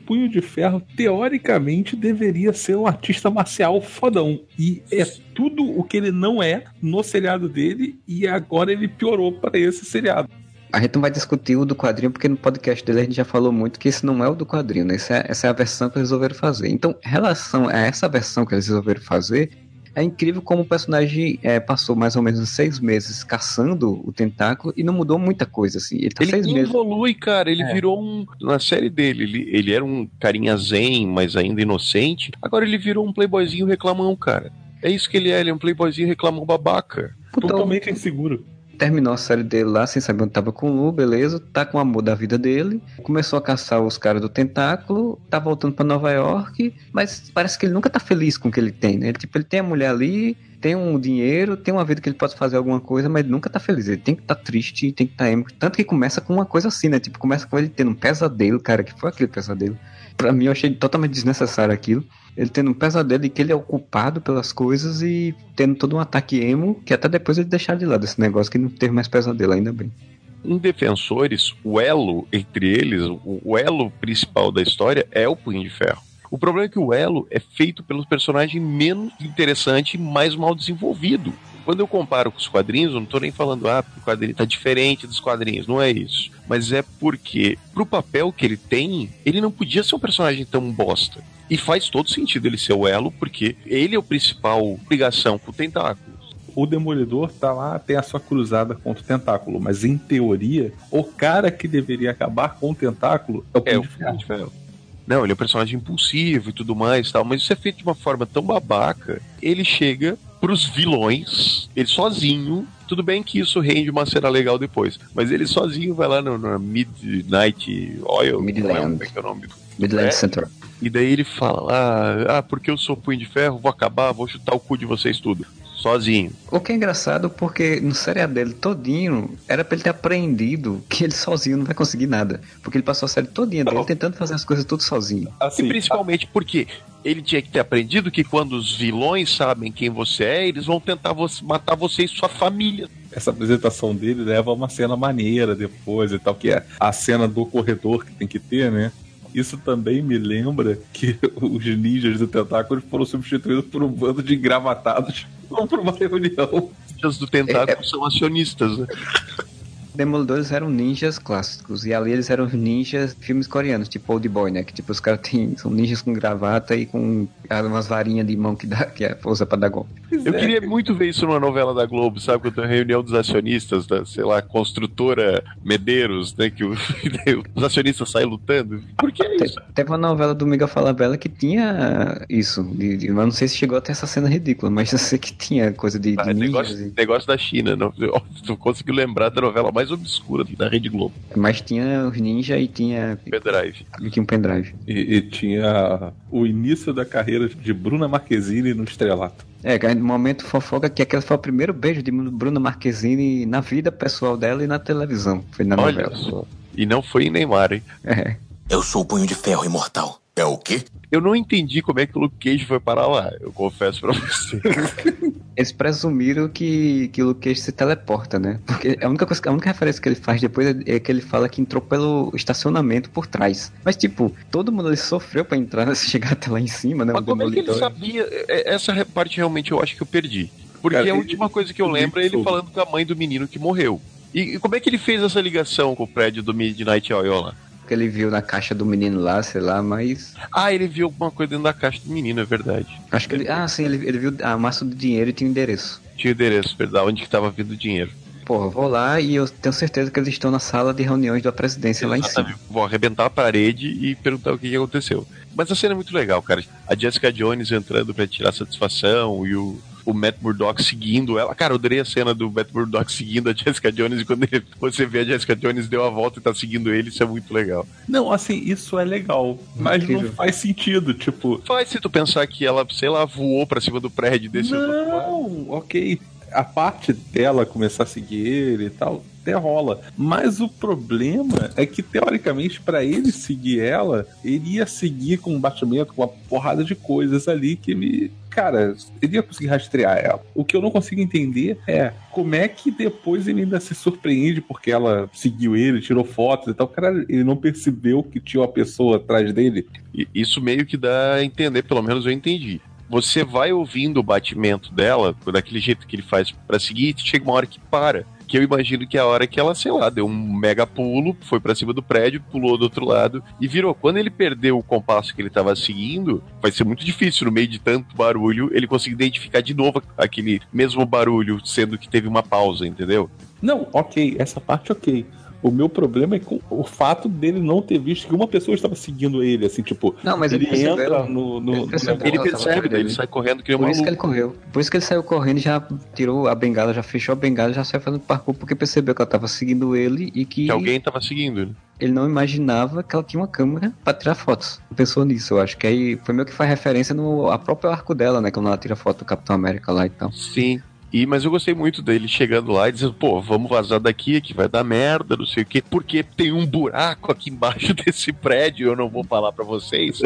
Punho de Ferro, teoricamente, deveria ser um artista marcial fodão. E é tudo o que ele não é no seriado dele, e agora ele piorou para esse seriado. A gente não vai discutir o do quadrinho, porque no podcast dele a gente já falou muito que esse não é o do quadrinho, né? Essa é, essa é a versão que eles resolveram fazer. Então, em relação a essa versão que eles resolveram fazer, é incrível como o personagem é, passou mais ou menos seis meses caçando o tentáculo e não mudou muita coisa, assim. Ele tá Ele seis meses. evolui, cara. Ele É. virou um. Na série dele, ele, ele era um carinha zen, mas ainda inocente. Agora ele virou um playboyzinho reclamão, cara. É isso que ele é, ele é um playboyzinho reclamão babaca. Então, Totalmente inseguro. Terminou a série dele lá, sem saber onde tava com o Lu, beleza, tá com o amor da vida dele, começou a caçar os caras do tentáculo, tá voltando pra Nova York, mas parece que ele nunca tá feliz com o que ele tem, né? Ele, tipo, ele tem a mulher ali, tem um dinheiro, tem uma vida que ele pode fazer alguma coisa, mas ele nunca tá feliz, ele tem que tá triste, tem que tá emo, tanto que começa com uma coisa assim, né? Tipo, começa com ele tendo um pesadelo, cara, que foi aquele pesadelo. Pra mim, eu achei totalmente desnecessário aquilo. Ele tendo um pesadelo e que ele é o culpado pelas coisas e tendo todo um ataque emo, que até depois ele deixar de lado esse negócio que não teve mais pesadelo, ainda bem. Em Defensores, o elo entre eles, o, o elo principal da história é o Punho de Ferro. O problema é que o elo é feito pelos personagens menos interessante e mais mal desenvolvido. Quando eu comparo com os quadrinhos, eu não tô nem falando, ah, o quadrinho tá diferente dos quadrinhos, não é isso. Mas é porque, pro papel que ele tem, ele não podia ser um personagem tão bosta. E faz todo sentido ele ser o elo, porque ele é o principal ligação com o tentáculo. O Demolidor tá lá, tem a sua cruzada contra o tentáculo, mas em teoria, o cara que deveria acabar com o tentáculo é o É, Punho o de Ferro. Punho de Ferro. Não, ele é um personagem impulsivo e tudo mais tal, mas isso é feito de uma forma tão babaca. Ele chega pros vilões, ele sozinho. Tudo bem que isso rende uma cena legal depois, mas ele sozinho vai lá no, no Midnight Oil. Midland. Como é que é o nome? do- Midland É. Center. E daí ele fala lá, ah, porque eu sou punho de ferro, vou acabar, vou chutar o cu de vocês tudo. Sozinho. O que é engraçado porque no seriado dele todinho era pra ele ter aprendido que ele sozinho não vai conseguir nada. Porque ele passou a série todinha dele tentando fazer as coisas tudo sozinho. Assim, e principalmente porque ele tinha que ter aprendido que quando os vilões sabem quem você é, eles vão tentar você- matar você e sua família. essa apresentação dele leva a uma cena maneira depois e tal, que é a cena do corredor que tem que ter, né? Isso também me lembra que *laughs* os ninjas do tentáculo foram substituídos por um bando de engravatados *laughs* vão pra uma reunião. Os do tentáculo são acionistas, né? Demolidores eram ninjas clássicos. E ali eles eram ninjas filmes coreanos, tipo Old Boy, né? Que tipo, os caras têm- são ninjas com gravata e com umas varinhas de mão que, dá, que é, usa pra dar golpe. Eu queria muito ver isso numa novela da Globo, sabe? Quando tem a reunião dos acionistas da, sei lá, construtora Medeiros, né? Que o- *laughs* os acionistas saem lutando. Por que é Te- isso? Teve uma novela do Miguel Falabella que tinha isso. De, de- mas não sei se chegou até essa cena ridícula, mas eu sei que tinha coisa de, de Ah, ninjas. negócio, e- negócio da China, não. *laughs* Eu- Tu conseguiu lembrar da novela mais obscura da Rede Globo, Mas tinha os ninjas e tinha, Pendrive. e tinha um pendrive. E, e tinha o início da carreira de Bruna Marquezine no estrelato. É, no momento fofoca que aquele foi o primeiro beijo de Bruna Marquezine na vida pessoal dela e na televisão. Foi na Olha novela. só. E não foi em Neymar, hein? É. Eu sou o punho de ferro imortal. É o quê? Eu não entendi como é que o Luke Cage foi parar lá, eu confesso pra você. *laughs* Eles presumiram que, que o Luke Cage se teleporta, né? Porque a única, coisa, a única referência que ele faz depois é, é que ele fala que entrou pelo estacionamento por trás. Mas, tipo, todo mundo ali sofreu pra entrar, né? Se *laughs* chegar até lá em cima, né? Mas o como é que ele sabia? É- Essa re- parte realmente eu acho que eu perdi. Porque Cara, a ele- última coisa que eu ele lembro é ele falando com a mãe do menino que morreu. E, e como é que ele fez essa ligação com o prédio do Midnight Oil lá? Que ele viu na caixa do menino lá, sei lá, mas. Ah, ele viu alguma coisa dentro da caixa do menino, é verdade. Acho que ele. Ah, sim, ele, ele viu a massa do dinheiro e tinha o endereço. Tinha o endereço, verdade, onde que tava vindo o dinheiro. Porra, vou lá e eu tenho certeza que eles estão na sala de reuniões da presidência lá em cima. Exatamente. Vou arrebentar a parede e perguntar o que, que aconteceu. Mas a cena é muito legal, cara. A Jessica Jones entrando pra tirar satisfação e o, o Matt Murdock seguindo ela. Cara, eu adorei a cena do Matt Murdock seguindo a Jessica Jones e quando ele- *laughs* você vê a Jessica Jones deu a volta e tá seguindo ele, isso é muito legal. Não, assim, isso é legal, mas não Incrível. faz sentido, tipo, Faz se tu pensar que ela, sei lá, voou pra cima do prédio e lado. Não, ok. A parte dela começar a seguir ele e tal, até rola. Mas o problema é que, teoricamente, pra ele seguir ela, ele ia seguir com um batimento, com uma porrada de coisas ali que ele. Cara, ele ia conseguir rastrear ela. O que eu não consigo entender é como é que depois ele ainda se surpreende porque ela seguiu ele, tirou fotos e tal. Cara, ele não percebeu que tinha uma pessoa atrás dele. Isso meio que dá a entender, pelo menos eu entendi. Você vai ouvindo o batimento dela, daquele jeito que ele faz pra seguir, e chega uma hora que para. Que eu imagino que é a hora que ela, sei lá, deu um mega pulo, foi pra cima do prédio, pulou do outro lado e virou. Quando ele perdeu o compasso que ele tava seguindo, vai ser muito difícil, no meio de tanto barulho, ele conseguir identificar de novo aquele mesmo barulho, sendo que teve uma pausa, entendeu? Não, ok, essa parte ok. O meu problema é com o fato dele não ter visto que uma pessoa estava seguindo ele, assim, tipo, Não, mas ele, ele percebeu. entra no. no- Ele. Ele percebe, ele dele. sai correndo que Por isso que ele correu. Por isso que ele saiu correndo e já tirou a bengala, já fechou a bengala, já saiu fazendo parkour porque percebeu que ela tava seguindo ele e que, Que alguém tava seguindo ele. ele não imaginava que ela tinha uma câmera pra tirar fotos. Pensou nisso, eu acho que aí foi meio que faz referência no a próprio arco dela, né? Quando ela tira foto do Capitão América lá e tal. Sim. E, mas eu gostei muito dele chegando lá e dizendo, pô, vamos vazar daqui, que vai dar merda, não sei o quê, porque tem um buraco aqui embaixo *laughs* desse prédio, eu não vou falar pra vocês.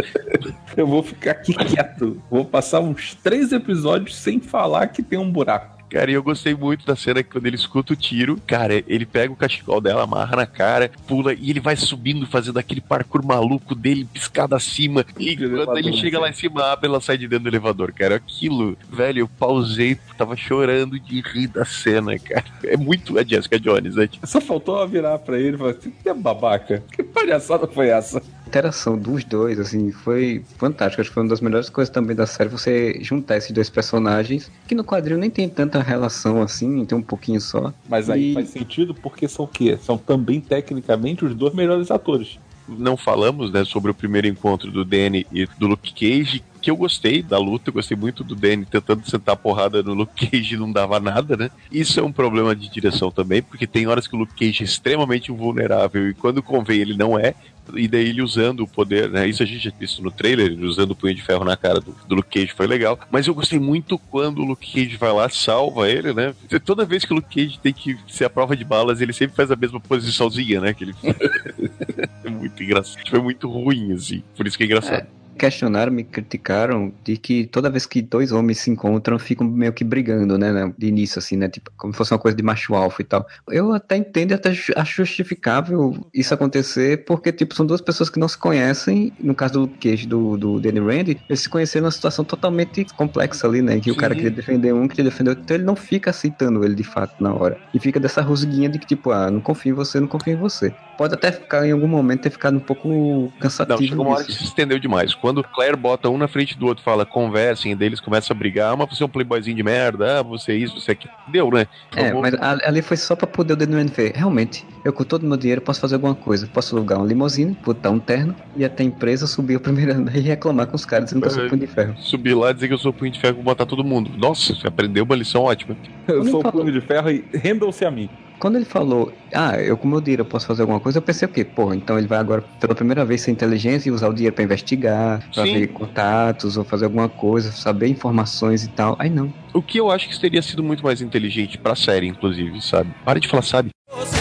Eu vou ficar aqui quieto. Vou passar uns três episódios sem falar que tem um buraco. Cara, e eu gostei muito da cena que quando ele escuta o tiro, cara, ele pega o cachecol dela, amarra na cara, pula e ele vai subindo, fazendo aquele parkour maluco dele, piscada acima. E quando ele chega lá em cima, abre, ela sai de dentro do elevador, cara. Aquilo, velho, eu pausei, tava chorando de rir da cena, cara. É muito a Jessica Jones, né? Só faltou virar pra ele e falar assim: que babaca, que palhaçada foi essa? A interação dos dois, assim, foi fantástica. Acho que foi uma das melhores coisas também da série você juntar esses dois personagens, que no quadrinho nem tem tanta relação assim, tem um pouquinho só. Mas aí E- faz sentido porque são o quê? São também tecnicamente os dois melhores atores. não falamos, né, sobre o primeiro encontro do Danny e do Luke Cage, que eu gostei da luta, eu gostei muito do Danny tentando sentar porrada no Luke Cage não dava nada, né? Isso é um problema de direção também, porque tem horas que o Luke Cage é extremamente vulnerável e quando convém ele não é, e daí ele usando o poder, né? Isso a gente já visto no trailer, ele usando o punho de ferro na cara do, do Luke Cage foi legal. Mas eu gostei muito quando o Luke Cage vai lá, salva ele, né? Toda vez que o Luke Cage tem que ser a prova de balas, ele sempre faz a mesma posiçãozinha, né? Que ele *laughs* é muito engraçado. Foi muito ruim, assim. Por isso que é engraçado. Questionaram, me criticaram de que toda vez que dois homens se encontram, ficam meio que brigando, né, né, de início, assim, né, tipo, como se fosse uma coisa de macho alfa e tal. Eu até entendo e até acho justificável isso acontecer, porque, tipo, são duas pessoas que não se conhecem, no caso do Cage, do, do Danny Rand, eles se conheceram numa situação totalmente complexa ali, né, que o cara Sim. queria defender um, queria defender outro, então ele não fica aceitando ele de fato na hora. E fica dessa rusguinha de que, tipo, ah, não confio em você, não confio em você. Pode até ficar, em algum momento, ter ficado um pouco cansativo Não, chegou uma hora que se estendeu demais. Quando Claire bota um na frente do outro, fala, conversem, e daí eles começam a brigar, ah, mas você é um playboyzinho de merda, ah, você é isso, você é aquilo. Deu, né? É, mas ali foi só pra poder o Danny Rand ver. Realmente, eu com todo o meu dinheiro posso fazer alguma coisa. Posso alugar uma limusine, botar um terno e até a empresa subir o primeiro *laughs* andar e reclamar com os caras dizendo que eu sou É. punho de ferro. Subir lá e dizer que eu sou punho de ferro vou botar todo mundo. Nossa, você aprendeu uma lição ótima. Eu Como sou punho de ferro e rendam-se a mim. Quando ele falou, ah, eu com o meu dinheiro eu posso fazer alguma coisa, eu pensei o quê? Porra, então ele vai agora pela primeira vez ser inteligente e usar o dinheiro pra investigar, pra Sim. ver contatos ou fazer alguma coisa, saber informações e tal. Aí não. O que eu acho que teria sido muito mais inteligente pra série, inclusive, sabe? Para de falar, sabe? Você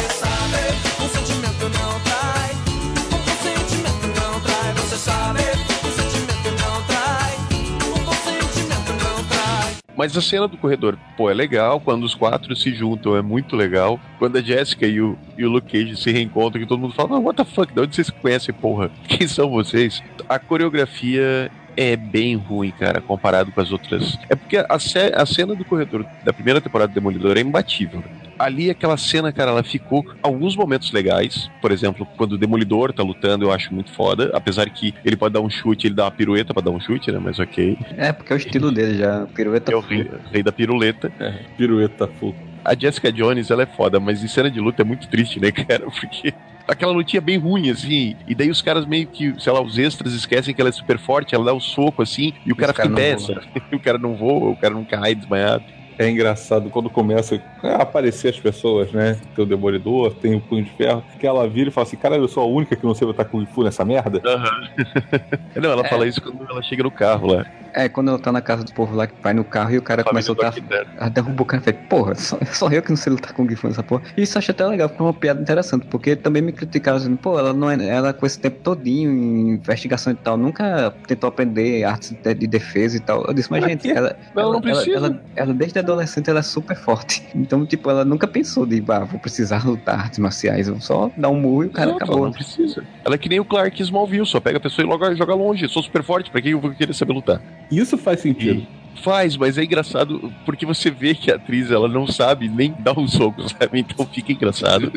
Mas a cena do corredor, pô, é legal. Quando os quatro se juntam, é muito legal. Quando a Jessica e o, e o Luke Cage se reencontram, que todo mundo fala, "Ah, what the fuck, de onde vocês conhecem, porra? *laughs* Quem são vocês? A coreografia é bem ruim, cara, comparado com as outras. É porque a, a cena do corredor da primeira temporada do Demolidor é imbatível. Ali, aquela cena, cara, ela ficou alguns momentos legais. Por exemplo, quando o Demolidor tá lutando, eu acho muito foda. Apesar que ele pode dar um chute, ele dá uma pirueta pra dar um chute, né? Mas ok. É, porque é o estilo dele já. Pirueta É o rei, rei da piruleta. Pirueta full. A Jessica Jones, ela é foda, mas em cena de luta é muito triste, né, cara? *laughs* Porque aquela lutinha é bem ruim, assim, e daí os caras meio que, sei lá, os extras esquecem que ela é super forte, ela dá um soco, assim, e o cara os fica em não pé, *laughs* o cara não voa, o cara não cai desmaiado. É engraçado quando começa a aparecer as pessoas, né? Tem o Demolidor, tem o Punho de Ferro, que ela vira e fala assim: Cara, eu sou a única que não sei botar Kung Fu nessa merda. *laughs* Não, ela É. fala isso quando ela chega no carro lá. É, quando ela tá na casa do povo lá que vai no carro e o cara começa a lutar. Família A derruba o cara e fala, porra, só, só eu que não sei lutar com Kung Fu nessa porra. E isso eu acho até legal, porque é uma piada interessante, porque também me criticaram dizendo, pô, ela não é. Ela com esse tempo todinho em investigação e tal, nunca tentou aprender artes de, de defesa e tal. Eu disse, mas gente, quê? ela, Ela não ela, precisa. ela, ela desde adolescente ela é super forte. Então, tipo, ela nunca pensou de, ah, vou precisar lutar artes marciais, eu vou só dar um murro e o cara Não, acabou. ela não precisa. Ela é que nem o Clark Smallville, só pega a pessoa e logo joga longe. Sou super forte, pra que eu vou querer saber lutar? Isso faz sentido. Faz, mas é engraçado porque você vê que a atriz ela não sabe nem dar um soco, *laughs* sabe? Então fica engraçado.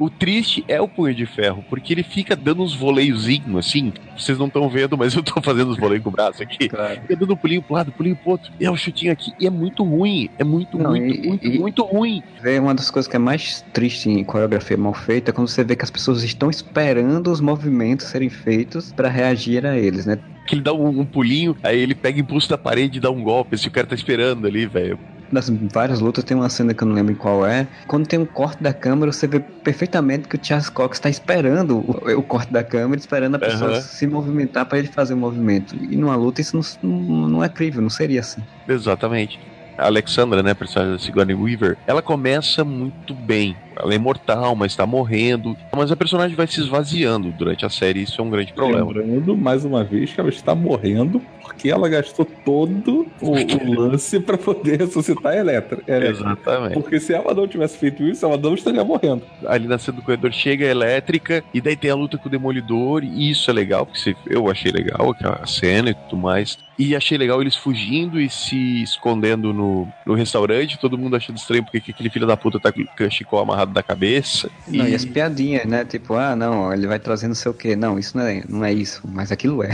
o triste é o punho de ferro, porque ele fica dando uns voleiozinhos assim. Vocês não estão vendo, mas eu tô fazendo os voleios com o braço aqui. Claro. Fica dando um pulinho pro lado, pulinho pro outro. E é um chutinho aqui. E é muito ruim. É muito, Não, muito, e- muito, e- muito ruim. Vê uma das coisas que é mais triste em coreografia mal feita é quando você vê que as pessoas estão esperando os movimentos serem feitos pra reagir a eles, né? Que ele dá um, um pulinho, aí ele pega impulso da parede e dá um golpe. Esse cara tá esperando ali, velho. nas várias lutas tem uma cena que eu não lembro qual é. Quando tem um corte da câmera, você vê perfeitamente que o Charles Cox está esperando o, o corte da câmera, esperando a pessoa Aham. se movimentar para ele fazer o movimento. E numa luta isso não, não, não é crível, não seria assim. Exatamente. A Alexandra, né, personagem da Sigourney Weaver, ela começa muito bem. ela é imortal, mas tá morrendo. Mas a personagem vai se esvaziando durante a série, isso é um grande problema. Lembrando, mais uma vez, que ela está morrendo porque ela gastou todo o, o lance pra poder ressuscitar a. Electra. Exatamente. Porque se ela não tivesse feito isso, ela não estaria morrendo. Ali na cena do corredor chega a elétrica, e daí tem a luta com o Demolidor, e isso é legal, porque eu achei legal aquela cena e tudo mais. E achei legal eles fugindo e se escondendo no, no restaurante, todo mundo achando estranho porque que aquele filho da puta tá com o cachecol amarrado da cabeça. Não, e as piadinhas, né? Tipo, ah, não, ele vai trazer não sei o quê. Não, isso não é, não é isso, mas aquilo é.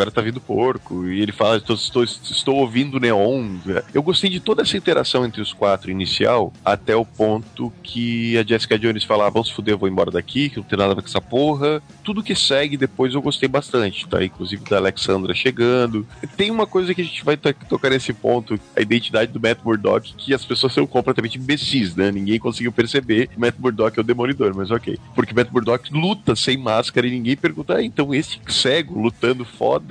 Agora tá vindo porco, e ele fala, estou, estou, estou ouvindo neon. Eu gostei de toda essa interação entre os quatro inicial, até o ponto que a Jessica Jones fala, ah, vamos se fuder, eu vou embora daqui, que não tem nada a ver com essa porra. Tudo que segue depois eu gostei bastante, tá? Inclusive da Alexandra chegando. Tem uma coisa que a gente vai to- tocar nesse ponto, a identidade do Matt Murdock, que as pessoas são completamente imbecis, né? Ninguém conseguiu perceber que Matt Murdock é o Demolidor, mas ok. Porque Matt Murdock luta sem máscara e ninguém pergunta, ah, então esse cego lutando foda.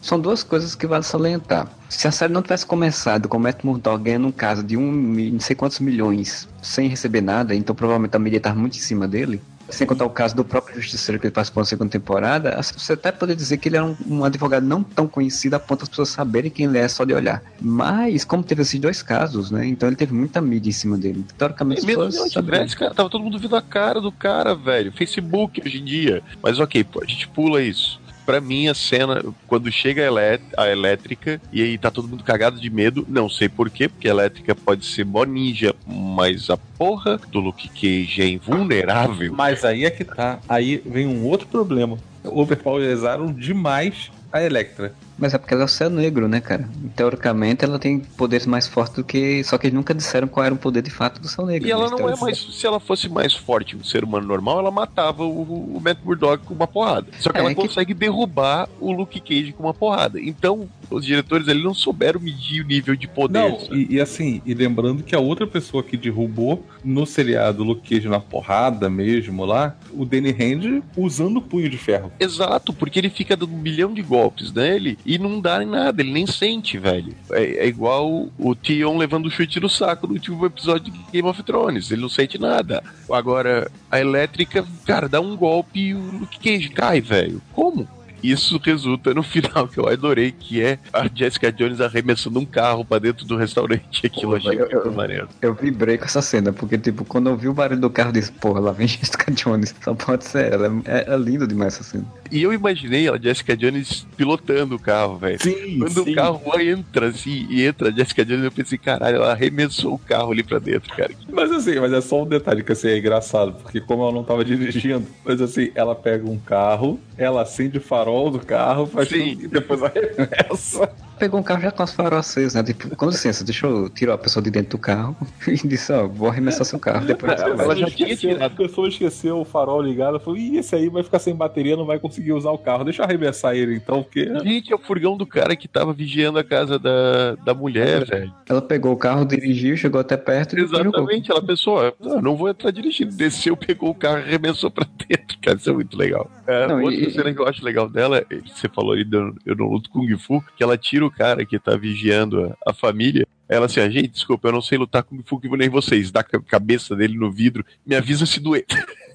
São duas coisas que vale salientar. Se a série não tivesse começado com o Matt Murdock ganhando um caso de um não sei quantos milhões sem receber nada, então provavelmente a mídia estava muito em cima dele, sem contar o caso do próprio Justiceiro que ele participou na segunda temporada, você até poderia dizer que ele era um, um advogado não tão conhecido a ponto das pessoas saberem quem ele é só de olhar. Mas, como teve esses dois casos, né, então ele teve muita mídia em cima dele. Teoricamente, as Mesmo tivesse, cara, tava todo mundo vendo a cara do cara, velho. Facebook hoje em dia. Mas ok, pô, a gente pula isso. Pra mim, a cena, quando chega a, a elétrica e aí tá todo mundo cagado de medo, não sei porquê, porque a elétrica pode ser mó ninja, mas a porra do Luke Cage é invulnerável. Mas aí é que tá. Aí vem um outro problema. Overpowerizaram demais a Electra. Mas é porque ela é o céu negro, né, cara? Teoricamente, ela tem poderes mais fortes do que. Só que eles nunca disseram qual era o poder de fato do céu negro. E ela não é mais. Se ela fosse mais forte, um ser humano normal, ela matava o, o Matt Murdock com uma porrada. Só que É, ela que- consegue derrubar o Luke Cage com uma porrada. Então, os diretores ali não souberam medir o nível de poder. Não, e, e assim, e lembrando que a outra pessoa que derrubou no seriado Luke Cage na porrada mesmo lá, o Danny Hand usando o punho de ferro. Exato, porque ele fica dando um milhão de golpes nele e não dá em nada, ele nem sente, velho. É, é igual o Tion levando o chute no saco no último episódio de Game of Thrones, ele não sente nada. Agora, a elétrica, cara, dá um golpe e o Luke Cage cai, velho. Como? Isso resulta no final que eu adorei, que é a Jessica Jones arremessando um carro pra dentro do restaurante. Aquilo eu achei eu- eu- muito maneiro. Eu vibrei com essa cena, porque, tipo, quando eu vi o barulho do carro, eu disse, porra, lá vem *laughs* Jessica Jones. Só pode ser ela. É, é lindo demais essa cena. E eu imaginei a Jessica Jones pilotando o carro, velho. Sim, Quando o carro entra, assim, e entra a Jessica Jones, eu pensei, caralho, ela arremessou o carro ali pra dentro, cara. Mas assim, mas é só um detalhe que assim, é engraçado, porque como ela não tava dirigindo, mas assim, ela pega um carro, ela acende o farol do carro, faz Sim. tudo, e depois arremessa. *laughs* Pegou um carro já com as farol acesos, né? Tipo, com licença, deixa eu tirar a pessoa de dentro do carro *laughs* e disse, ó, vou arremessar seu carro. Depois ela já tinha esqueceu. A pessoa esqueceu o farol ligado, falou, ih, esse aí vai ficar sem bateria, não vai conseguir usar o carro. Deixa eu arremessar ele então, porque. *laughs* Gente, é o furgão do cara que tava vigiando a casa da, da mulher, velho. Ela pegou o carro, dirigiu, chegou até perto e. Exatamente, ela pensou, ó, não, não vou entrar dirigindo. Desceu, pegou o carro e arremessou pra dentro, cara. Isso é muito legal. É, Não, outra e- cena que eu acho legal dela, é, você falou aí, do, eu não luto Kung Fu, que ela tira o cara que tá vigiando a, a família. Ela assim, ah, gente, desculpa, eu não sei lutar Kung Fu que nem vocês. Dá a cabeça dele no vidro, me avisa se doer. *laughs*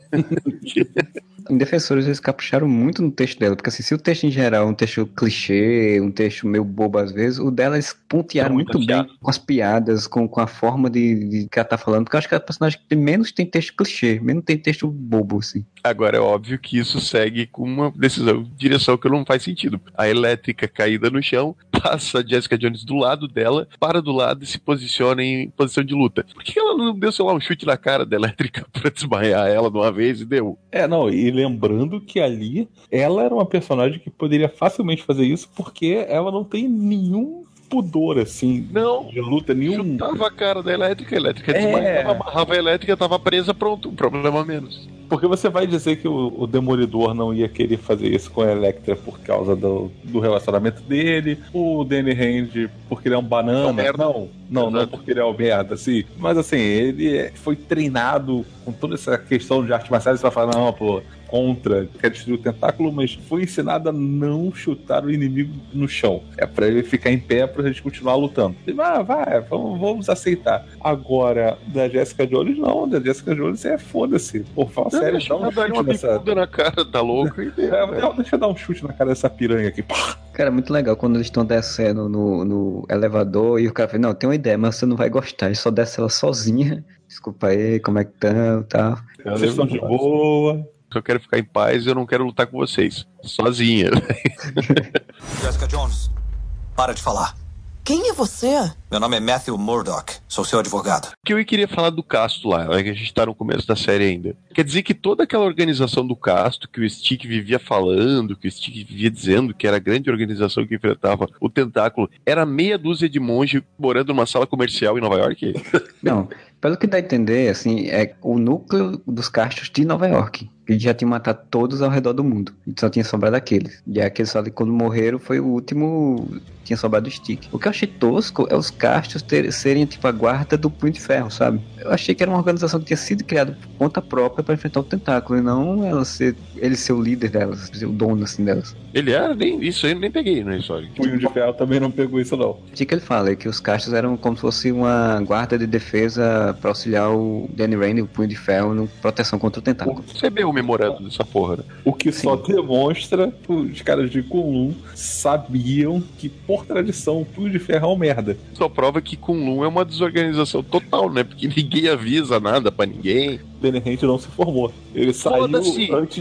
Em Defensores eles capricharam muito no texto dela, porque assim, se o texto em geral é um texto clichê, um texto meio bobo às vezes, o dela eles pontearam É muito muito bem com as piadas, com, com a forma de, de que ela tá falando, porque eu acho que é a personagem que menos tem texto clichê, menos tem texto bobo, assim. Agora é óbvio que isso segue com uma decisão, direção que não faz sentido. A elétrica caída no chão, passa a Jessica Jones do lado dela, para do lado e se posiciona em posição de luta. Por que ela não deu, sei lá, um chute na cara da elétrica *laughs* pra desmaiar ela de uma vez e deu? É, não, e lembrando que ali ela era uma personagem que poderia facilmente fazer isso porque ela não tem nenhum pudor, assim, Não. de luta, nenhum. Chutava a cara da elétrica, a elétrica É. desmaiava, amarrava a elétrica, tava presa, pronto, um problema a menos. Porque você vai dizer que o, o Demolidor não ia querer fazer isso com a Electra por causa do, do relacionamento dele, o Danny Hand porque ele é um É um banana. merda. não, não, não Exato. porque ele é um merda, assim. Mas assim, ele é- foi treinado com toda essa questão de arte marcial, você vai falar, não, pô, contra, quer destruir o tentáculo, mas foi ensinado a não chutar o inimigo no chão. É pra ele ficar em pé pra gente continuar lutando. Ele, ah, vai, vamos, vamos aceitar. Agora, da Jessica Jones, não. Da Jessica Jones é foda-se. Pô, fala sério, dá um uma chute nessa. bicuda na cara, tá louco? E *laughs* deu, É, não, deixa eu dar um chute na cara dessa piranha aqui. Pá! Cara, é muito legal quando eles estão descendo no, no elevador e o cara fala, não, tem uma ideia, mas você não vai gostar. Ele só desce ela sozinha. Desculpa aí, como é que estão, tal. Vocês estão de boa. Eu quero ficar em paz, eu não quero lutar com vocês. Sozinha. *laughs* Jessica Jones, para de falar. Quem é você? Meu nome é Matthew Murdoch. Sou seu advogado. que eu queria falar do Casto lá, né, que a gente tá no começo da série ainda. Quer dizer que toda aquela organização do Casto, que o Stick vivia falando, que o Stick vivia dizendo que era a grande organização que enfrentava o Tentáculo, era meia dúzia de monge morando numa sala comercial em Nova York? Não, pelo que dá a entender, assim, é o núcleo dos castos de Nova York. Que já tinha matado todos ao redor do mundo. E só tinha sobrado aqueles. E aqueles ali, quando morreram, foi o último. Tinha sobrado o stick. O que eu achei tosco é os castos ter- serem, tipo, a guarda do punho de ferro, sabe? Eu achei que era uma organização que tinha sido criada por conta própria para enfrentar o tentáculo. E não ela ser, ele ser o líder delas, ser o dono, assim, delas. Ele era, nem, isso aí eu nem peguei na história. Punho de ferro também não pegou isso, não. O que ele fala é que os castos eram como se fosse uma guarda de defesa para auxiliar o Danny Rand, o punho de ferro, no proteção contra o tentáculo. Você vê o memorando dessa porra, né? O que só demonstra que os caras de Kunlun sabiam que, por tradição, o punho de ferro é um merda. Só prova que Kunlun é uma desorganização total, né? Porque *laughs* ninguém avisa nada pra ninguém. Rand não se formou. Ele saiu antes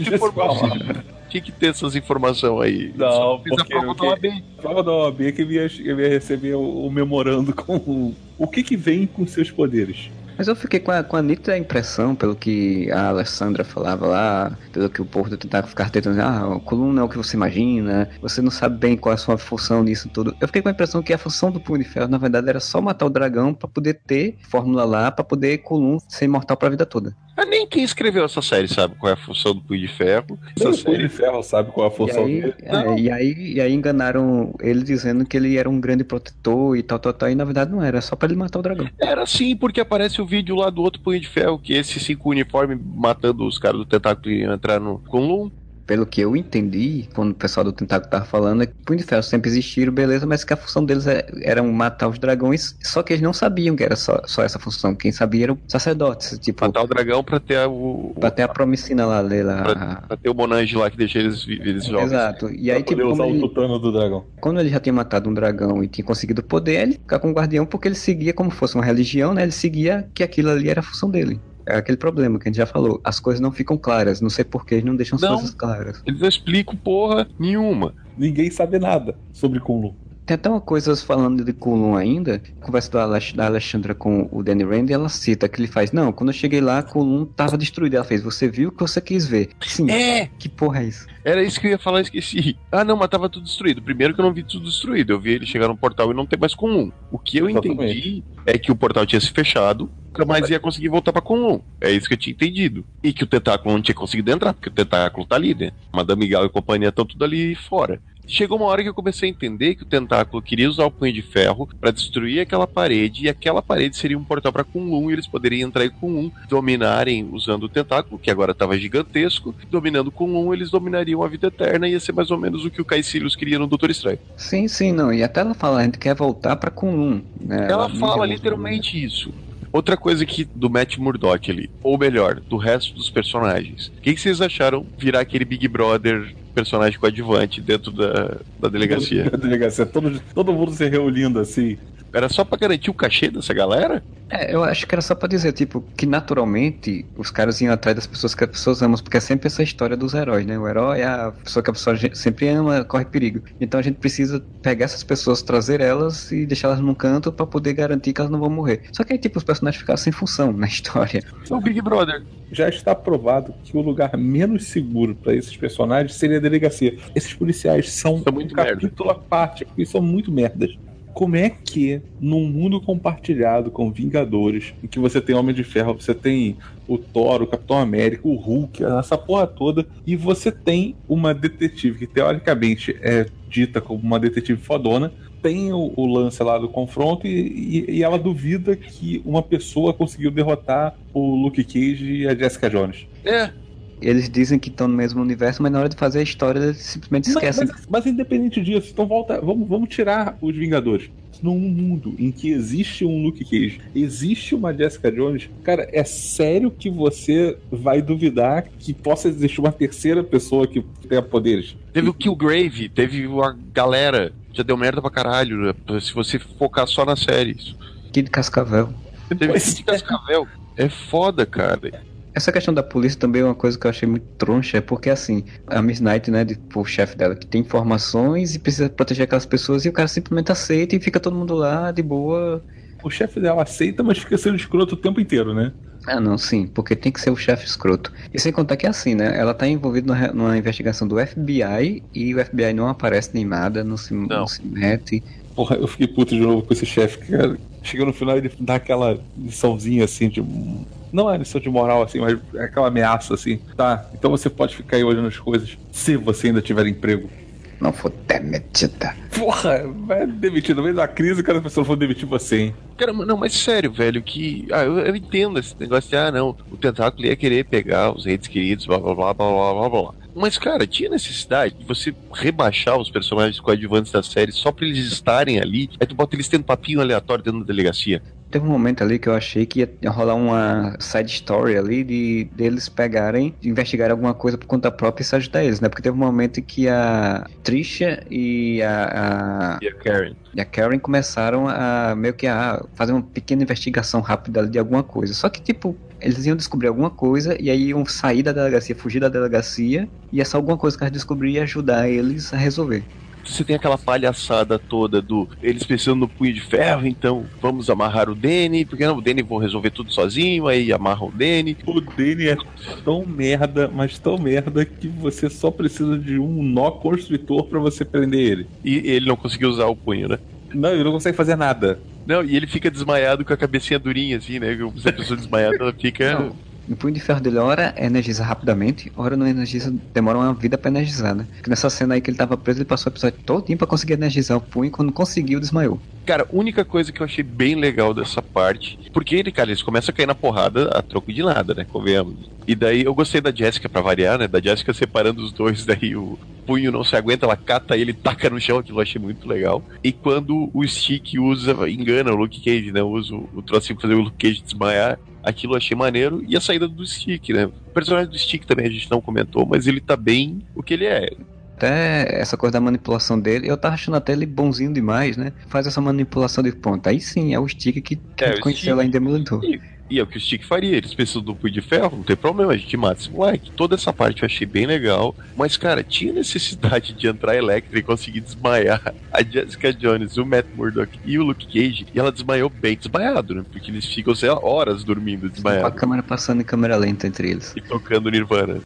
de se formar. Tinha que ter essas informações aí. Não, Só fez a porque- prova da porque- OAB. A prova da OAB que ele ia, ele ia receber o, o memorando com o, o que que vem com seus poderes. Mas eu fiquei com a, com a nítida impressão, pelo que a Alessandra falava lá, pelo que o povo do Tentáculo ficava tentando ah, o Coluna é o que você imagina, você não sabe bem qual é a sua função nisso tudo. Eu fiquei com a impressão que a função do Punho de Ferro, na verdade, era só matar o dragão pra poder ter fórmula lá, pra poder Colum ser imortal pra vida toda. Ah, nem quem escreveu essa série sabe qual é a função do Punho de Ferro. Nem Essa o punho série de ferro sabe qual é a E função aí, dele. é, e, aí, e aí enganaram ele dizendo que ele era um grande protetor e tal, tal, tal, e na verdade não era, só pra ele matar o dragão. Era assim, porque aparece o vídeo lá do outro Punho de Ferro, que esse cinco uniforme matando os caras do tentáculo iam entrar no Kunlun. Pelo que eu entendi, quando o pessoal do Tentáculo tava falando, é que Punho de Ferro sempre existiram, beleza, mas que a função deles é- era matar os dragões, só que eles não sabiam que era só, só essa função. Quem sabia eram sacerdotes, tipo, Matar o dragão pra ter a- o. pra ter a promicina lá dele. Pra, pra ter o Monange lá que deixa eles, eles jovens. Exato. E aí, pra tipo, poder usar como o ele, tutano do dragão. quando ele já tinha matado um dragão e tinha conseguido poder, ele ficar com o guardião porque ele seguia como fosse uma religião, né? Ele seguia que aquilo ali era a função dele. É aquele problema que a gente já falou. As coisas não ficam claras. Não sei por que eles não deixam as Não. coisas claras. Eles não explicam porra nenhuma. Ninguém sabe nada sobre Kunlun. Tem até uma coisa falando de Kulun ainda. Conversa da, Alex- da Alexandra com o Danny Rand e ela cita que ele faz. Não, quando eu cheguei lá, Kulun tava destruído. Ela fez, você viu o que você quis ver. Sim. É! Que porra é isso? Era isso que eu ia falar, esqueci. Ah, não, mas tava tudo destruído. Primeiro que eu não vi tudo destruído. Eu vi ele chegar no portal e não ter mais Kunlun. O que eu Exatamente. entendi é que o portal tinha se fechado, nunca mais ia conseguir voltar pra Kunlun. É isso que eu tinha entendido. E que o tentáculo não tinha conseguido entrar, porque o tentáculo tá ali, né? Madame Gal e companhia estão tudo ali fora. Chegou uma hora que eu comecei a entender que o tentáculo queria usar o punho de ferro pra destruir aquela parede e aquela parede seria um portal pra Kunlun e eles poderiam entrar em Kunlun, dominarem usando o tentáculo, que agora estava gigantesco, dominando Kunlun, eles dominariam a vida eterna e ia ser mais ou menos o que o Caecilius queria no Doutor Estranho. Sim, sim, não. E até ela fala, a gente quer voltar pra Kulun. Né? Ela não fala literalmente isso. Outra coisa que do Matt Murdock ali, ou melhor, do resto dos personagens. O que, que vocês acharam virar aquele Big Brother personagem coadjuvante dentro da, da delegacia? *laughs* A delegacia, todo, todo mundo se reunindo assim. Era só pra garantir o cachê dessa galera? É, eu acho que era só pra dizer, tipo, que naturalmente os caras iam atrás das pessoas que as pessoas amam, porque é sempre essa história dos heróis, né? O herói é a pessoa que a pessoa sempre ama, corre perigo. Então a gente precisa pegar essas pessoas, trazer elas e deixá-las num canto pra poder garantir que elas não vão morrer. Só que aí, tipo, os personagens ficaram sem função na *laughs* história. É o Big Brother. Já está provado que o lugar menos seguro para esses personagens seria a delegacia. Esses policiais são, São muito um capítulo à parte, porque são muito merdas. Como é que, num mundo compartilhado com Vingadores, em que você tem Homem de Ferro, você tem o Thor, o Capitão América, o Hulk, essa porra toda, e você tem uma detetive que teoricamente é dita como uma detetive fodona, tem o, o lance lá do confronto e, e- e ela duvida que uma pessoa conseguiu derrotar o Luke Cage e a Jessica Jones. É. Eles dizem que estão no mesmo universo, mas na hora de fazer a história eles simplesmente Mas, esquecem. mas- mas independente disso, então volta. Vamos, vamos tirar os Vingadores. Num mundo em que existe um Luke Cage, existe uma Jessica Jones, cara, é sério que você vai duvidar que possa existir uma terceira pessoa que tenha poderes? Teve o Killgrave, teve a galera. Já deu merda pra caralho, né? Se você focar só nas séries. Kid Cascavel. Teve Kid Cascavel. É foda, cara. Essa questão da polícia também é uma coisa que eu achei muito troncha, é porque assim, a Miss Knight, né, tipo, o chefe dela, que tem informações e precisa proteger aquelas pessoas, e o cara simplesmente aceita e fica todo mundo lá, de boa. O chefe dela aceita, mas fica sendo escroto o tempo inteiro, né? Ah, não, sim, porque tem que ser o chefe escroto. E sem contar que é assim, né? Ela tá envolvida numa, numa investigação do FBI e o FBI não aparece nem nada, não se, não. se mete. Porra, eu fiquei puto de novo com esse chefe, cara. Chega no final e ele dá aquela liçãozinha assim de. Não é lição de moral assim, mas é aquela ameaça assim. Tá, então você pode ficar aí olhando as coisas se você ainda tiver emprego. Não for demitida. Porra, vai demitir no meio da crise, cara, a pessoa for demitir você, hein? Cara, não, mas sério, velho, que. Ah, eu, eu entendo esse negócio de, ah, não, o tentáculo ia querer pegar os entes queridos, blá blá blá blá blá blá blá. Mas, cara, tinha necessidade de você rebaixar os personagens coadjuvantes da série só pra eles estarem ali, aí tu bota eles tendo papinho aleatório dentro da delegacia. Teve um momento ali que eu achei que ia rolar uma side story ali de deles pegarem, de investigar alguma coisa por conta própria e se ajudar eles, né? Porque teve um momento em que a Trisha e a, a E a Karen. e a Karen começaram a meio que a fazer uma pequena investigação rápida ali de alguma coisa. Só que, tipo, eles iam descobrir alguma coisa e aí iam sair da delegacia, fugir da delegacia e essa alguma coisa que eles descobriam ia ajudar eles a resolver. Você tem aquela palhaçada toda do eles pensando no punho de ferro, então vamos amarrar o Danny, porque não, o Danny vão resolver tudo sozinho, aí amarram o Danny. O Danny é tão merda, mas tão merda que você só precisa de um nó constritor pra você prender ele. E ele não conseguiu usar o punho, né? Não, ele não consegue fazer nada. Não, e ele fica desmaiado com a cabecinha durinha, assim, né? Se a pessoa desmaiada, ela fica. Não. O punho de ferro dele, ora energiza rapidamente, ora não energiza, demora uma vida pra energizar, né? Porque nessa cena aí que ele tava preso, ele passou o episódio todinho pra conseguir energizar o punho, quando conseguiu, desmaiou. Cara, única coisa que eu achei bem legal dessa parte, porque ele, cara, eles começam a cair na porrada a troco de nada, né? Convenhamos. E daí eu gostei da Jéssica pra variar, né? Da Jéssica separando os dois, *laughs* daí o punho não se aguenta, ela cata ele, taca no chão, aquilo eu achei muito legal. E quando o Stick usa, engana o Luke Cage, né? Usa o, o trocinho pra fazer o Luke Cage desmaiar, aquilo eu achei maneiro. E a saída do Stick, né? O personagem do Stick também a gente não comentou, mas ele tá bem o que ele é. Até essa coisa da manipulação dele, eu tava achando até ele bonzinho demais, né? Faz essa manipulação de ponta. Aí sim, é o Stick que, que É, a gente conheceu Stick. lá em Demolidor. E é o que o Stick faria, eles precisam do punho de ferro, não tem problema, a gente mata esse moleque. Toda essa parte eu achei bem legal, mas cara, tinha necessidade de entrar a Electra e conseguir desmaiar *laughs* a Jessica Jones, o Matt Murdock e o Luke Cage, e ela desmaiou bem desmaiado, né? Porque eles ficam, sei lá, horas dormindo Com a desmaiado câmera passando em câmera lenta entre eles. e tocando Nirvana.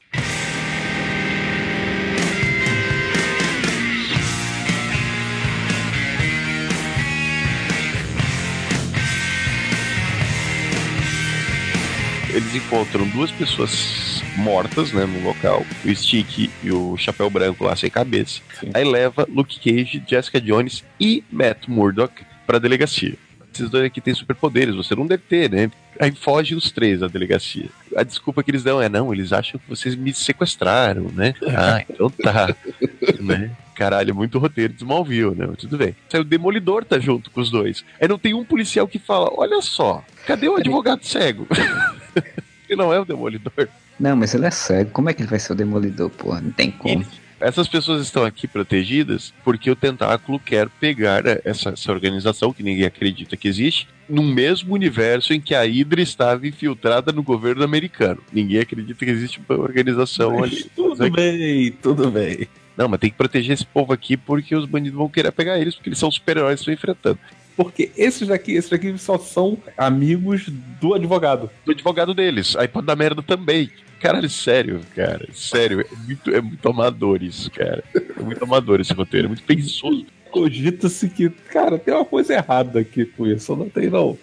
Eles encontram duas pessoas mortas, né, no local. O Stick e o Chapéu Branco lá sem cabeça. Sim. Aí leva Luke Cage, Jessica Jones e Matt Murdock pra delegacia. Esses dois aqui têm superpoderes, você não deve ter, né? Aí foge os três da delegacia. A desculpa que eles dão é, não, eles acham que vocês me sequestraram, né? *laughs* Ah, então tá. *laughs* né? Caralho, é muito roteiro de Smallville, né? Tudo bem. Aí o Demolidor tá junto com os dois. Aí não tem um policial que fala, olha só, cadê o advogado cego? *laughs* e não é o Demolidor. Não, mas ele é cego. Como é que ele vai ser o demolidor, porra? Não tem como. Essas pessoas estão aqui protegidas porque o Tentáculo quer pegar essa, essa organização que ninguém acredita que existe, no mesmo universo em que a Hydra estava infiltrada no governo americano. Ninguém acredita que existe uma organização Mas ali. tudo bem, tudo bem. Não, mas tem que proteger esse povo aqui porque os bandidos vão querer pegar eles, porque eles são super-heróis que estão enfrentando. Porque esses daqui, esses daqui só são amigos do advogado. Do advogado deles. Aí pode dar merda também. Caralho, sério, cara. Sério, é muito, é muito amador isso, cara. É muito amador esse roteiro, é muito preguiçoso. Cogita-se que, cara, tem uma coisa errada aqui com isso. Não tem, não.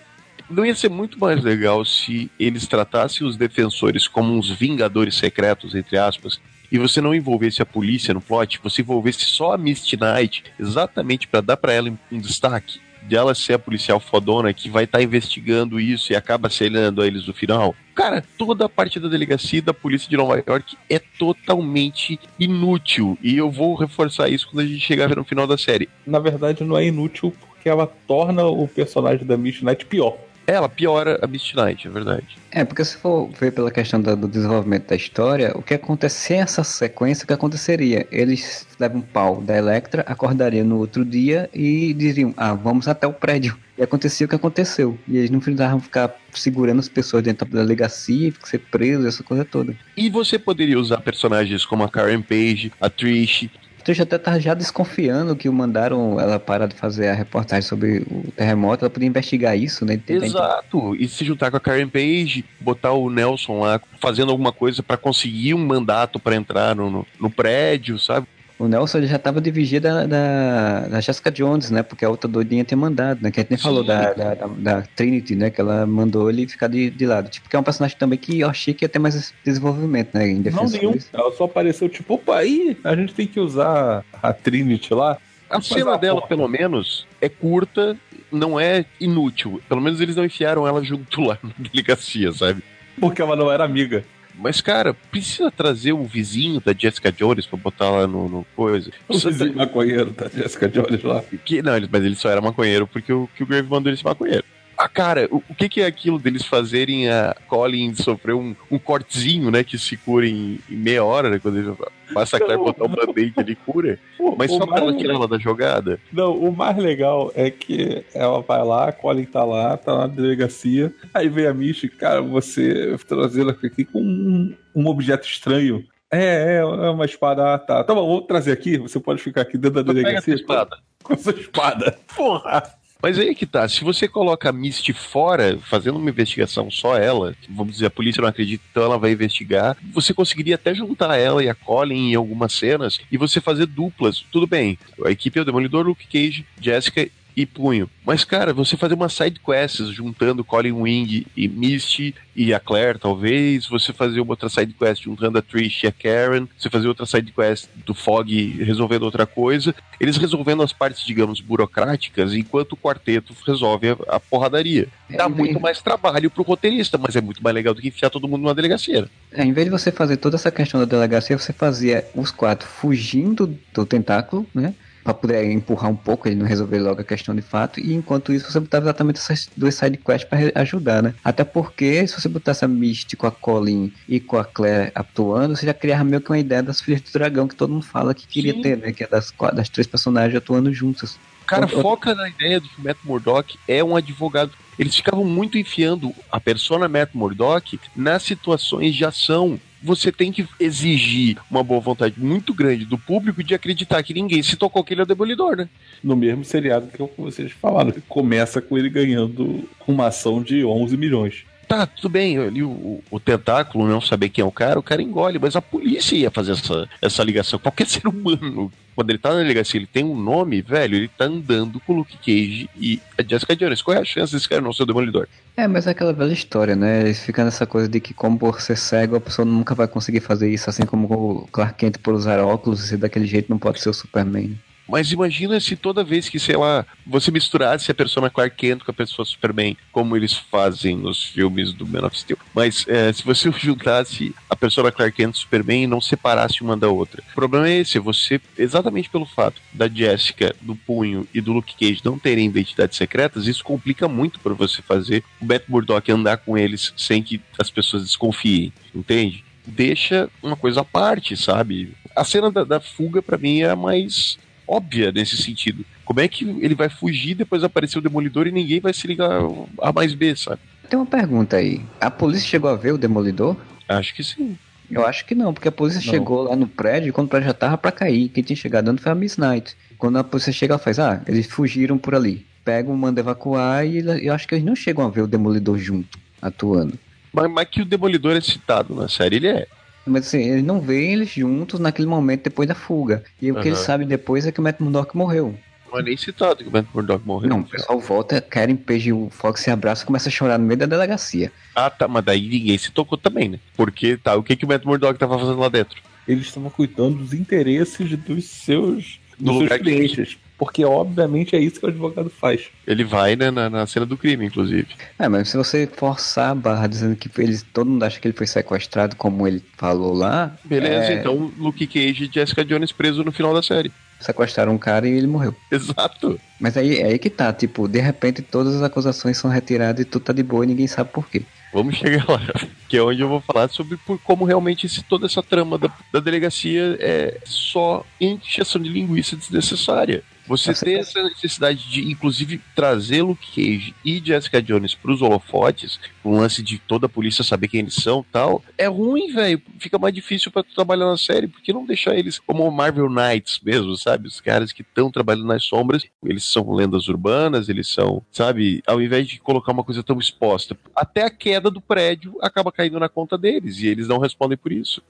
Não ia ser muito mais legal se eles tratassem os defensores como uns vingadores secretos, entre aspas, e você não envolvesse a polícia no plot, você envolvesse só a Misty Knight, exatamente pra dar pra ela um destaque. Dela ser a policial fodona que vai estar investigando isso e acaba selando eles no final. Cara, toda a parte da delegacia da polícia de Nova York é totalmente inútil. E eu vou reforçar isso quando a gente chegar no final da série. Na verdade, não é inútil porque ela torna o personagem da Miss Knight pior. Ela piora a Misty Knight, é verdade. É, porque se for ver pela questão da- do desenvolvimento da história, o que acontece sem essa sequência, o que aconteceria? Eles levam um pau da Electra, acordariam no outro dia e diriam, ah, vamos até o prédio. E acontecia o que aconteceu. E eles não precisavam ficar segurando as pessoas dentro da delegacia, ser presos, essa coisa toda. E você poderia usar personagens como a Karen Page, a Trish, Então já tá já desconfiando que o mandaram ela parar de fazer a reportagem sobre o terremoto, ela podia investigar isso, né? Exato. E se juntar com a Karen Page, botar o Nelson lá fazendo alguma coisa pra conseguir um mandato pra entrar no, no prédio, sabe? O Nelson ele já tava de vigia da, da, da Jessica Jones, né? Porque a outra doidinha tinha mandado, né? Que a gente nem Sim. falou da, da, da- da Trinity, né? Que ela mandou ele ficar de, de lado. Tipo, que é um personagem também que eu achei que ia ter mais desenvolvimento, né? Em Não nenhum. Ela só apareceu tipo, opa, aí a gente tem que usar a Trinity lá. A Mas cena a dela, porra. pelo menos, é curta, não é inútil. Pelo menos eles não enfiaram ela junto lá *laughs* na delegacia, sabe? Porque ela não era amiga. Mas, cara, precisa trazer o vizinho da Jessica Jones pra botar lá no, no coisa. O Precisa vizinho maconheiro da Jessica Jones lá. Que, não, mas ele só era maconheiro porque o, que o Grave mandou ele ser maconheiro. Ah, cara, o, o que, que é aquilo deles fazerem a Colin sofrer um, um cortezinho, né? Que se cura em, em meia hora, né? Quando ele passa a Claire Não, botar um band-aid, ele cura. O- Mas o só pra ela tirar ela da jogada. Não, o mais legal é que ela vai lá, a Colin tá lá, tá na delegacia. Aí vem a Michi, cara, você trazendo aqui com um, um objeto estranho. É, é, é uma espada. Ah, tá. Tá bom, vou trazer aqui. Você pode ficar aqui dentro da Pega delegacia essa espada. com essa espada. Porra! Mas aí que tá, se você coloca a Misty fora, fazendo uma investigação só ela, vamos dizer, a polícia não acredita, então ela vai investigar, você conseguiria até juntar ela e a Colin em algumas cenas e você fazer duplas. Tudo bem, a equipe é o Demolidor, Luke Cage, Jessica e Punho. Mas, cara, você fazer uma side quests juntando Colin Wing e Misty e a Claire, talvez, você fazer uma outra side quest juntando a Trish e a Karen, você fazer outra side quest do Fog resolvendo outra coisa, eles resolvendo as partes, digamos, burocráticas, enquanto o quarteto resolve a, a porradaria. Dá É, muito mais trabalho pro roteirista, mas é muito mais legal do que enfiar todo mundo numa delegacia. É, em vez de você fazer toda essa questão da delegacia, você fazia os quatro fugindo do tentáculo, né? Pra poder empurrar um pouco, ele não resolver logo a questão de fato. E enquanto isso, você botava exatamente essas duas sidequests pra re- ajudar, né? Até porque, se você botasse a Misty com a Colin e com a Claire atuando, você já criava meio que uma ideia das filhas do dragão que todo mundo fala que queria Sim. ter, né? Que é das, das três personagens atuando juntas. Cara, Eu- eu- foca na ideia de que o Matt Murdock é um advogado. Eles ficavam muito enfiando a persona Matt Murdock nas situações de ação. Você tem que exigir uma boa vontade muito grande do público de acreditar que ninguém se tocou que ele é o demolidor, né? No mesmo seriado que vocês falaram, começa com ele ganhando uma ação de 11 milhões. Tá, tudo bem, ali o, o, tentáculo não saber quem é o cara, o cara engole, mas a polícia ia fazer essa, essa ligação. Qualquer *laughs* ser humano, quando ele tá na delegacia, ele tem um nome, velho, ele tá andando com o Luke Cage e a Jessica Jones. Qual é a chance desse cara não ser o demolidor? É, mas é aquela velha história, né? Eles ficam nessa coisa de que, como por ser cego, a pessoa nunca vai conseguir fazer isso, assim como o Clark Kent por usar óculos e ser daquele jeito não pode ser o Superman. Mas imagina se toda vez que, sei lá, você misturasse a persona Clark Kent com a pessoa Superman, como eles fazem nos filmes do Man of Steel. Mas é, se você *laughs* juntasse a persona Clark Kent e Superman e não separasse uma da outra. O problema é esse, você, exatamente pelo fato da Jessica, do Punho e do Luke Cage não terem identidades secretas, isso complica muito para você fazer o Matt Murdock andar com eles sem que as pessoas desconfiem, entende? Deixa uma coisa à parte, sabe? A cena da, da fuga, para mim, é a mais óbvia nesse sentido. Como é que ele vai fugir depois aparecer o Demolidor e ninguém vai se ligar a mais B, sabe? Tem uma pergunta aí. A polícia chegou a ver o Demolidor? Acho que sim. Eu acho que não, porque a polícia Não. chegou lá no prédio e quando o prédio já tava pra cair. Quem tinha chegado antes foi a Miss Knight. Quando a polícia chega, ela faz, ah, eles fugiram por ali. Pegam, mandam evacuar e eu acho que eles não chegam a ver o Demolidor junto, atuando. Mas, mas que o Demolidor é citado na série, ele é. Mas assim, eles não veem eles juntos naquele momento depois da fuga. E o que Aham. eles sabem depois é que o Matt Murdock morreu. Não é nem citado que o Matt Murdock morreu. Não, o pessoal volta, querem Page e o Fox se abraçam e começa a chorar no meio da delegacia. Ah, tá, mas daí ninguém se tocou também, né? Porque, tá, o que, que o Matt Murdock tava fazendo lá dentro? Ele estava cuidando dos interesses dos seus dos lugar seus que- clientes. Porque, obviamente, é isso que o advogado faz. Ele vai né, na, na cena do crime, inclusive. É, mas se você forçar a barra dizendo que eles, todo mundo acha que ele foi sequestrado, como ele falou lá, Beleza, é, então Luke Cage e Jessica Jones preso no final da série. sequestraram um cara e ele morreu. Exato. Mas aí é aí que tá, tipo, de repente todas as acusações são retiradas e tudo tá de boa e ninguém sabe por quê. Vamos chegar lá, *laughs* que é onde eu vou falar sobre por como realmente esse, toda essa trama da, da delegacia é só encheção de linguiça desnecessária. Você Nossa, tem mas- essa necessidade de, inclusive, trazer Luke Cage e Jessica Jones pros holofotes, com o lance de toda a polícia saber quem eles são tal, é ruim, velho. Fica mais difícil pra tu trabalhar na série, porque não deixar eles como Marvel Knights mesmo, sabe? Os caras que estão trabalhando nas sombras, eles são lendas urbanas, eles são, sabe? Ao invés de colocar uma coisa tão exposta, até a queda do prédio acaba caindo na conta deles, e eles não respondem por isso.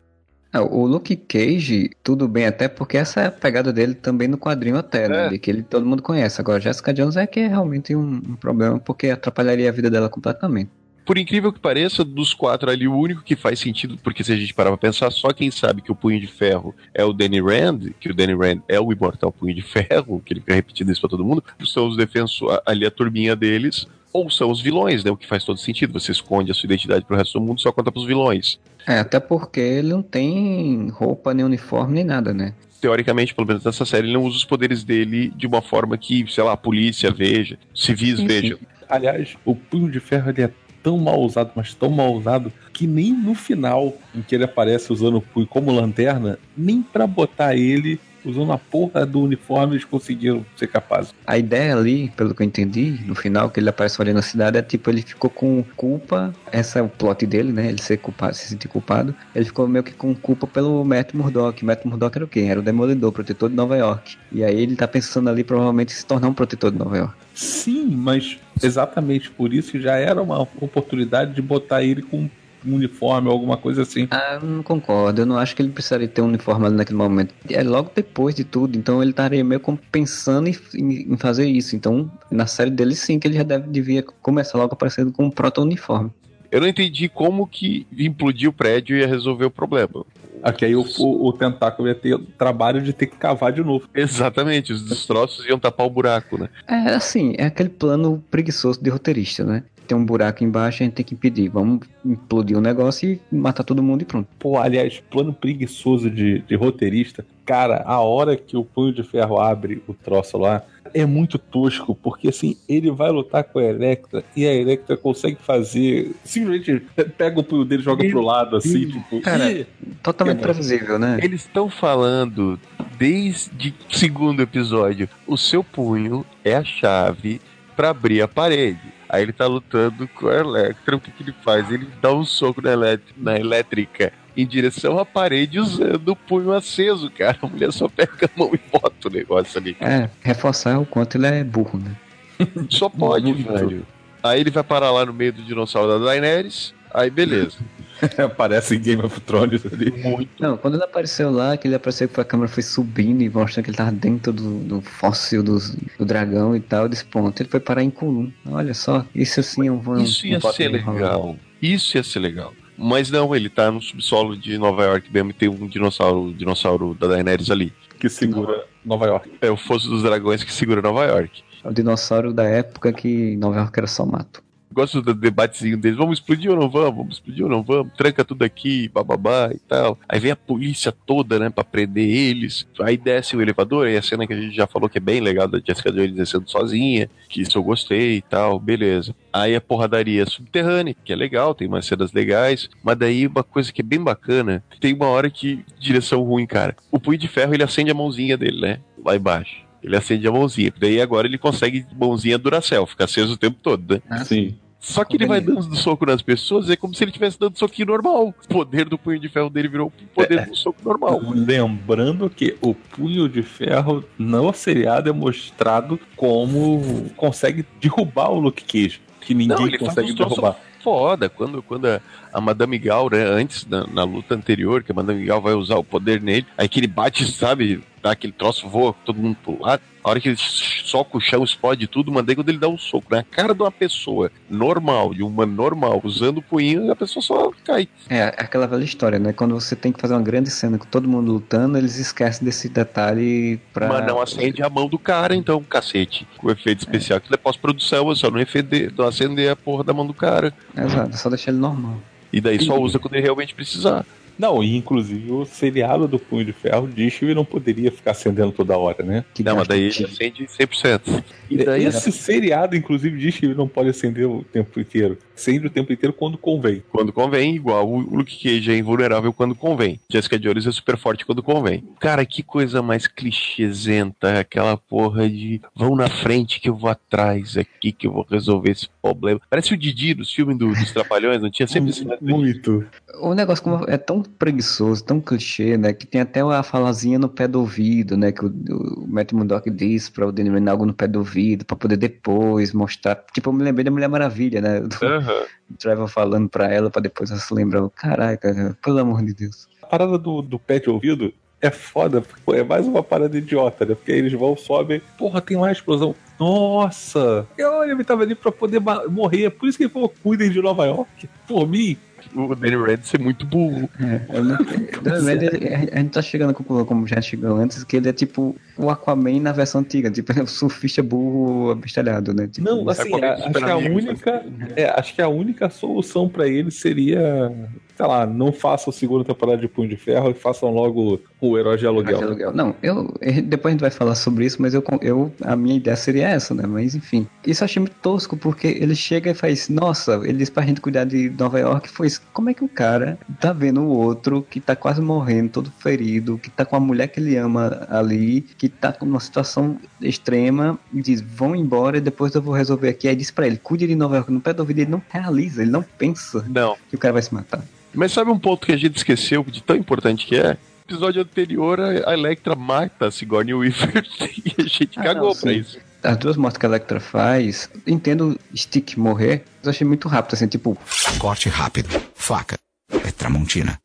É, o Luke Cage, tudo bem, até porque essa é a pegada dele também no quadrinho até, né? É. que ele todo mundo conhece. Agora, Jessica Jones é que é realmente um, um problema, porque atrapalharia a vida dela completamente. Por incrível que pareça, dos quatro ali, o único que faz sentido, porque se a gente parar pra pensar, só quem sabe que o Punho de Ferro é o Danny Rand, que o Danny Rand é o imortal Punho de Ferro, que ele fica repetindo isso pra todo mundo, são os defensores, ali a turminha deles, ou são os vilões, né? O que faz todo sentido. Você esconde a sua identidade pro resto do mundo, só conta pros vilões. É, até porque ele não tem roupa, nem uniforme, nem nada, né? Teoricamente, pelo menos nessa série, ele não usa os poderes dele de uma forma que, sei lá, a polícia veja, civis Sim, vejam. Aliás, o punho de ferro ele é tão mal usado, mas tão mal usado, que nem no final, em que ele aparece usando o punho como lanterna, nem pra botar ele usando a porra do uniforme eles conseguiram ser capazes. A ideia ali, pelo que eu entendi, no final, que ele aparece olhando a cidade, é tipo, ele ficou com culpa, essa é o plot dele, né? Ele ser culpado, se sentir culpado. Ele ficou meio que com culpa pelo Matt Murdock. Matt Murdock era o quê? Era o Demolidor, protetor de Nova York. E aí ele tá pensando ali, provavelmente, se tornar um protetor de Nova York. Sim, mas exatamente por isso já era uma oportunidade de botar ele com um uniforme ou alguma coisa assim. Ah, eu não concordo. Eu não acho que ele precisaria ter um uniforme ali naquele momento. É logo depois de tudo, então ele estaria meio como pensando em, em- em fazer isso. Então, na série dele, sim, que ele já deve, devia começar logo aparecendo com um proto-uniforme. Eu não entendi como que implodir o prédio ia resolver o problema. Aqui aí o, o, o tentáculo ia ter o trabalho de ter que cavar de novo. Exatamente, os destroços iam tapar o buraco, né? É assim, é aquele plano preguiçoso de roteirista, né? Tem um buraco embaixo, a gente tem que impedir. Vamos implodir o negócio e matar todo mundo e pronto. Pô, aliás, plano preguiçoso de, de roteirista. Cara, a hora que o punho de ferro abre o troço lá é muito tosco, porque assim, ele vai lutar com a Electra e a Electra consegue fazer. Simplesmente pega o punho dele e joga pro lado, assim, tipo. Cara, "Ih". Totalmente bom. previsível, né? Eles estão falando desde o segundo episódio. O seu punho é a chave pra abrir a parede. Aí ele tá lutando com a Electra. O que, que ele faz? Ele dá um soco na, elét- na elétrica em direção à parede usando o punho aceso, cara. A mulher só pega a mão e bota o negócio ali. É, reforçar o quanto ele é burro, né? *laughs* Só pode, velho. Aí ele vai parar lá no meio do dinossauro da Daenerys. Aí beleza. *laughs* *laughs* Aparece em Game of Thrones ali. Muito. Não, quando ele apareceu lá, que ele apareceu que a câmera foi subindo e mostrando que ele tava dentro do, do fóssil dos- do, dragão e tal, desse ponto. Ele foi parar em Kulum. Olha só, isso sim é um Isso ia um ser legal. Isso ia ser legal. Mas não, ele tá no subsolo de Nova York mesmo e tem um dinossauro, dinossauro da Daenerys ali. Que segura Nova York. É o Fosso dos Dragões que segura Nova York. É o dinossauro da época que Nova York era só mato. Gosto do debatezinho deles. Vamos explodir ou não vamos? Vamos explodir ou não vamos? Tranca tudo aqui, bababá e tal. Aí vem a polícia toda, né, pra prender eles. Aí desce o elevador, aí a cena que a gente já falou que é bem legal da Jessica Jones descendo sozinha, que isso eu gostei e tal, beleza. Aí a porradaria subterrânea, que é legal, tem umas cenas legais. Mas daí uma coisa que é bem bacana, tem uma hora que direção ruim, cara. O punho de ferro ele acende a mãozinha dele, né? Lá embaixo. Ele acende a mãozinha. Daí agora ele consegue mãozinha Duracell, fica aceso o tempo todo, né? Sim. Só que ele vai dando soco nas pessoas, é como se ele estivesse dando soquinho normal. O poder do punho de ferro dele virou o poder do soco normal. Lembrando que o punho de ferro no seriado é mostrado como consegue derrubar o Luke Cage. Que ninguém Não, consegue derrubar. Foda, quando, quando a, a Madame Gal, né, antes, na, na luta anterior, que a Madame Gal vai usar o poder nele, aí que ele bate, sabe, dá aquele troço, voa todo mundo pro lado. A hora que ele soca o chão, explode tudo, Mandei quando ele dá um soco na cara de uma pessoa normal, de um humano normal, usando o punho, a pessoa só cai. É, aquela velha história, né? Quando você tem que fazer uma grande cena com todo mundo lutando, eles esquecem desse detalhe pra. Mas não acende a mão do cara, então, cacete. Com o efeito especial que ele é pós-produção, é só não, efeder, não acender a porra da mão do cara. Exato, só deixar ele normal. E daí só usa quando ele realmente precisar. Não, e inclusive o seriado do Punho de Ferro diz que ele não poderia ficar acendendo toda hora, né? Que Não, mas daí ele acende 100%. E daí esse seriado, inclusive, diz que ele não pode acender o tempo inteiro. Acende o tempo inteiro quando convém. Quando convém, igual o Luke Cage é invulnerável quando convém. Jessica Jones é super forte quando convém. Cara, que coisa mais clichêsenta, aquela porra de vão na frente que eu vou atrás aqui que eu vou resolver esse problema. Parece o Didi dos filmes do- dos Trapalhões, não tinha sempre esse Muito. O negócio como é tão preguiçoso, tão clichê, né? Que tem até a falazinha no pé do ouvido, né? Que o, o Matt Murdock diz pra o Danny algo no pé do ouvido, pra poder depois mostrar. Tipo, eu me lembrei da Mulher Maravilha, né? Do Aham. Trevor falando pra ela, pra depois ela se lembrar. Caraca, cara, pelo amor de Deus. A parada do, do pé de ouvido é foda, porque pô, é mais uma parada idiota, né? Porque aí eles vão, sobem, porra, tem lá a explosão. Nossa! E olha, ele tava ali pra poder morrer. Por isso que ele falou, cuidem de Nova York. Por mim. O Danny Rand ser muito burro. É, *laughs* eu não- a gente tá chegando à conclusão, como já chegou antes, que ele é tipo o Aquaman na versão antiga, tipo, ele é o surfista burro abestalhado, né? Tipo, Não, assim, a- dos acho que a única. É, acho que a única solução pra ele seria. Sei lá, não façam a segunda temporada de Punho de Ferro e façam logo o Herói de Aluguel. de aluguel. Não, eu, eh, depois a gente vai falar sobre isso, mas eu, eu, a minha ideia seria essa, né? Mas enfim. Isso eu achei muito tosco, porque ele chega e faz, nossa, ele diz pra gente cuidar de Nova York, foi isso. Como é que o cara tá vendo o outro que tá quase morrendo, todo ferido, que tá com a mulher que ele ama ali, que tá numa situação extrema, e diz, vão embora e depois eu vou resolver aqui. Aí diz pra ele, cuide de Nova York no pé do ouvido, ele não realiza, ele não pensa Não. que o cara vai se matar. Mas sabe um ponto que a gente esqueceu de tão importante que é? No episódio anterior, a Electra mata a Sigourney Weaver *laughs* e a gente Ah, cagou não, pra sim. isso. As duas mortes que a Electra faz, entendo Stick morrer, mas eu achei muito rápido, assim, tipo, Corte rápido. Faca. É Tramontina.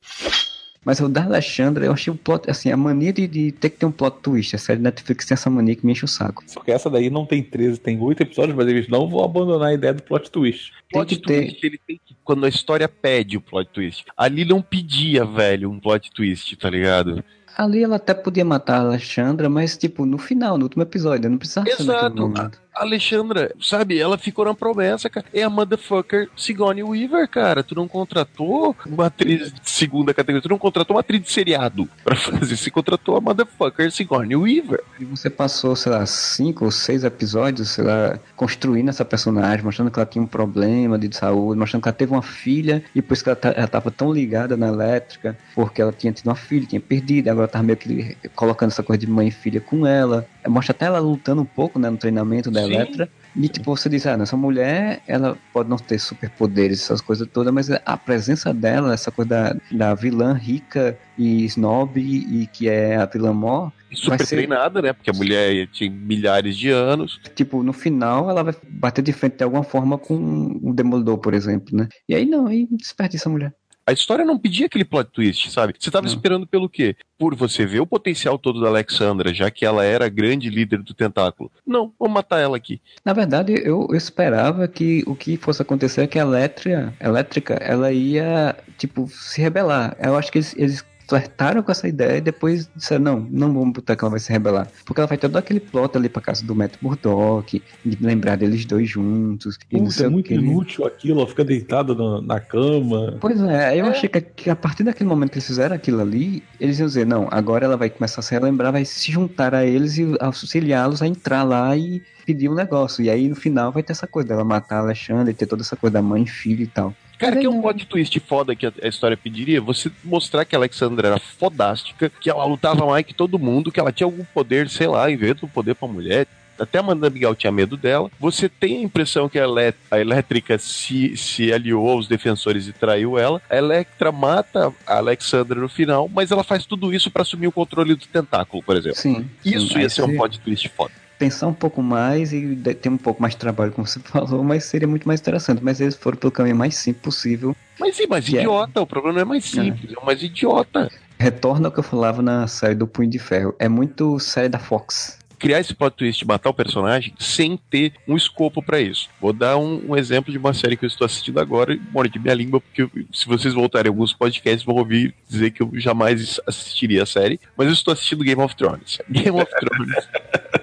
Mas o da Alexandra, eu achei o plot, assim, a mania de, de ter que ter um plot twist. A série Netflix tem essa mania que me enche o saco. Só que essa daí não tem 13, tem 8 episódios, mas eles não vão abandonar a ideia do plot twist. Tem Plot que ter. twist, ele tem que. Quando a história pede o plot twist. Ali não pedia, velho, um plot twist, tá ligado? Ali ela até podia matar a Alexandra, mas, tipo, no final, no último episódio, não precisava ser naquele Exato. momento. Alexandra, sabe, ela ficou na promessa, cara. É a motherfucker Sigourney Weaver, cara. Tu não contratou uma atriz de segunda categoria, tu não contratou uma atriz de seriado pra fazer. Você contratou a motherfucker Sigourney Weaver. E você passou, sei lá, cinco ou seis episódios, sei lá, construindo essa personagem, mostrando que ela tinha um problema de saúde, mostrando que ela teve uma filha, e depois que ela, ta- ela tava tão ligada na elétrica, porque ela tinha tido uma filha, tinha perdido, agora tava meio que colocando essa coisa de mãe e filha com ela. Mostra até ela lutando um pouco, né, no treinamento da Sim. Electra. E tipo, você diz, ah, essa mulher, ela pode não ter superpoderes, essas coisas todas, mas a presença dela, essa coisa da, da vilã rica e snob, e que é a vilã mó, Super ser- treinada, né? Porque a mulher tinha milhares de anos. tipo, no final ela vai bater de frente de alguma forma com o Demolidor, por exemplo, né? E aí não, aí desperdiça a mulher. A história não pedia aquele plot twist, sabe? Você tava Não. esperando pelo quê? Por você ver o potencial todo da Alexandra, já que ela era a grande líder do tentáculo. Não, vamos matar ela aqui. Na verdade, eu, eu esperava que o que fosse acontecer é que a Elétrica, elétrica ela ia, tipo, se rebelar. Eu acho que eles, eles flertaram com essa ideia e depois disseram, não, não vamos botar que ela vai se rebelar. Porque ela vai ter todo aquele plot ali pra casa do Matt Murdock, de lembrar deles dois juntos. E não sei é muito inútil aquilo, ela fica deitada na, na cama. Pois é, eu achei que, que a partir daquele momento que eles fizeram aquilo ali, eles iam dizer, não, agora ela vai começar a se relembrar, vai se juntar a eles e auxiliá-los a entrar lá e pedir um negócio. E aí no final vai ter essa coisa dela matar a Alexandre, ter toda essa coisa da mãe e filho e tal. Cara, Mas que é um plot twist foda que a, história pediria, você mostrar que a Alexandra era fodástica, que ela lutava mais que todo mundo, que ela tinha algum poder, sei lá, inventa um poder pra mulher. Até a Amanda Miguel tinha medo dela. Você tem a impressão que a, a elétrica se, se aliou aos defensores e traiu ela. A Electra mata a Alexandra no final, mas ela faz tudo isso pra assumir o controle do tentáculo, por exemplo. Sim. Isso sim. ia ser um plot twist foda. Pensar um pouco mais e ter um pouco mais de trabalho, como você *laughs* falou, mas seria muito mais interessante. Mas eles foram pelo caminho mais simples possível. Mas sim, mais é- idiota. O problema não é mais simples, é, mais idiota. Retorna ao que eu falava na série do Punho de Ferro. É muito série da Fox. criar esse plot twist, matar o personagem, sem ter um escopo pra isso. Vou dar um, um exemplo de uma série que eu estou assistindo agora, e morde minha língua, porque eu- se vocês voltarem alguns podcasts, vão ouvir dizer que eu jamais assistiria a série, mas eu estou assistindo Game of Thrones. *laughs* Game of Thrones. *laughs*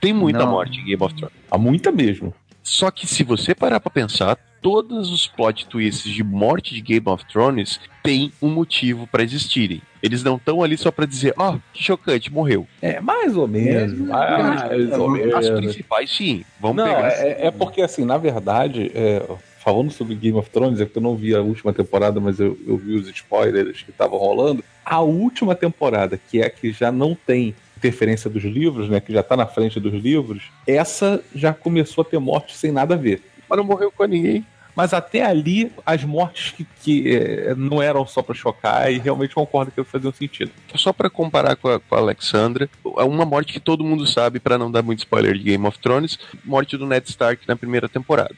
Tem muita Não. morte em Game of Thrones. Há muita mesmo. Só que se você parar pra pensar, todos os plot twists de morte de Game of Thrones têm um motivo pra existirem. Eles não estão ali só pra dizer, ó, que chocante, morreu. É, mais ou menos. mais ou As menos. principais, sim. Vamos Não, pegar. é, é porque assim, na verdade, é, falando sobre Game of Thrones, é que eu não vi a última temporada, mas eu, eu vi os spoilers que estavam rolando. A última temporada, que é a que já não tem interferência dos livros, né? Que já tá na frente dos livros, essa já começou a ter morte sem nada a ver. Mas não morreu com ninguém. Mas até ali, as mortes que, que é, não eram só pra chocar, e realmente concordo que faziam sentido. Só pra comparar com a, com a Alexandra, é uma morte que todo mundo sabe, pra não dar muito spoiler de Game of Thrones, morte do Ned Stark na primeira temporada.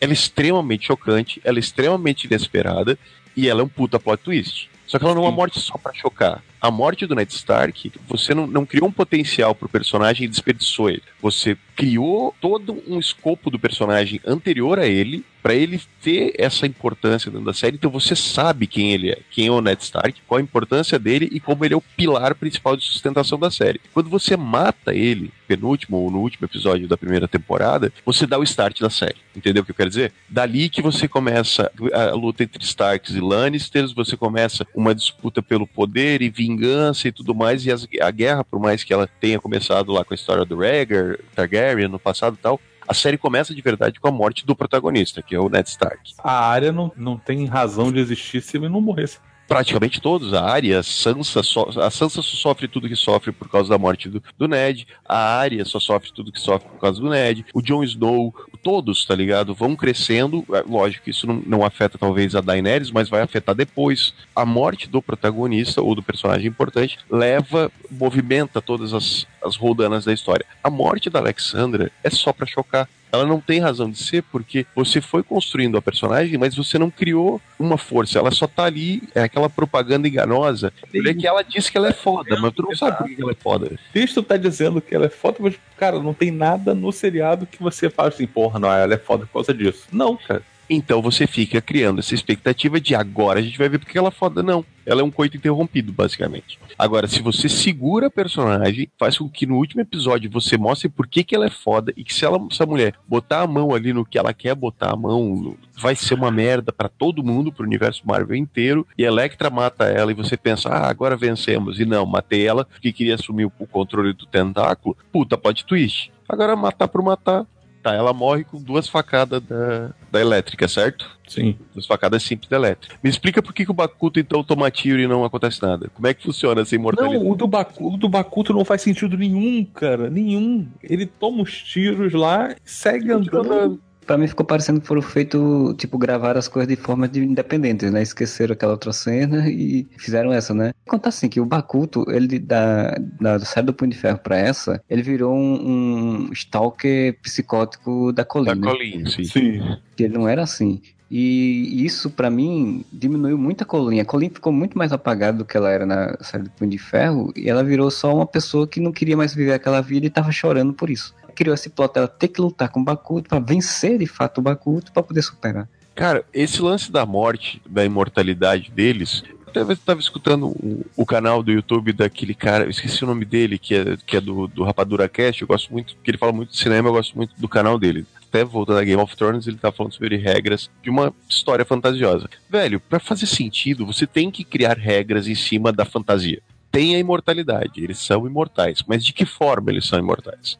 Ela é extremamente chocante, ela é extremamente inesperada, e ela é um puta plot twist. Só que ela não é uma morte só pra chocar. A morte do Ned Stark, você não, não criou um potencial pro personagem e desperdiçou ele. Você criou todo um escopo do personagem anterior a ele, pra ele ter essa importância dentro da série. Então você sabe quem ele é, quem é o Ned Stark, qual a importância dele e como ele é o pilar principal de sustentação da série. Quando você mata ele, penúltimo ou no último episódio da primeira temporada, você dá o start da série. Entendeu o que eu quero dizer? Dali que você começa a luta entre Starks e Lannisters, você começa uma disputa pelo poder e vingança e tudo mais, e as- a guerra, por mais que ela tenha começado lá com a história do Rhaegar, Targaryen no passado e tal, a série começa de verdade com a morte do protagonista, que é o Ned Stark. A área não, não tem razão de existir se ele não morresse. Praticamente todos, a Arya, a Sansa, so- a Sansa só sofre tudo que sofre por causa da morte do, do Ned, a Arya só sofre tudo que sofre por causa do Ned, o Jon Snow, todos, tá ligado? Vão crescendo, é, lógico que isso não, não afeta talvez a Daenerys, mas vai afetar depois. A morte do protagonista ou do personagem importante leva, movimenta todas as, as roldanas da história. A morte da Alexandra é só pra chocar. Ela não tem razão de ser porque você foi construindo a personagem, mas você não criou uma força. Ela só tá ali, é aquela propaganda enganosa. É que ela diz que ela é foda, mas tu não sabe por que ela é foda. O texto tá dizendo que ela é foda, mas, cara, não tem nada no seriado que você fala assim, porra, não, ela é foda por causa disso. Não, cara. Então você fica criando essa expectativa de agora a gente vai ver porque ela é foda. Não. Ela é um coito interrompido, basicamente. Agora, se você segura a personagem, faz com que no último episódio você mostre por que, que ela é foda e que se ela, essa mulher botar a mão ali no que ela quer botar a mão, vai ser uma merda pra todo mundo, pro universo Marvel inteiro. E a Electra mata ela e você pensa, ah, agora vencemos. E não, matei ela porque queria assumir o controle do tentáculo. Puta, plot twist. Agora matar por matar. Tá, ela morre com duas facadas da, da elétrica, certo? Sim. Duas facadas simples da elétrica. Me explica por que, que o Bakuto então toma tiro e não acontece nada. Como é que funciona essa imortalidade? Não, o do, Baku, o do Bakuto não faz sentido nenhum, cara. Nenhum. Ele toma os tiros lá e segue andando. Pra mim ficou parecendo que foram feitos, tipo, gravar as coisas de forma de independentes, né? Esqueceram aquela outra cena e fizeram essa, né? Contar assim, que o Bakuto, ele da, da série do Punho de Ferro pra essa, ele virou um, um stalker psicótico da Da Colina. Colin, sim. Sim. que ele não era assim. E isso, pra mim, diminuiu muito a Colin. A Colin ficou muito mais apagada do que ela era na série do Punho de Ferro, e ela virou só uma pessoa que não queria mais viver aquela vida e tava chorando por isso. Criou esse plot dela ter que lutar com o Bakuto pra vencer de fato o Bakuto pra poder superar. Cara, esse lance da morte, da imortalidade deles. Eu estava escutando o, o canal do YouTube daquele cara, eu esqueci o nome dele, que é, que é do, do Rapadura Cast. Eu gosto muito, porque ele fala muito de cinema, eu gosto muito do canal dele. Até voltando a Game of Thrones, ele tá falando sobre regras de uma história fantasiosa. Velho, pra fazer sentido, você tem que criar regras em cima da fantasia. Tem a imortalidade, eles são imortais, mas de que forma eles são imortais?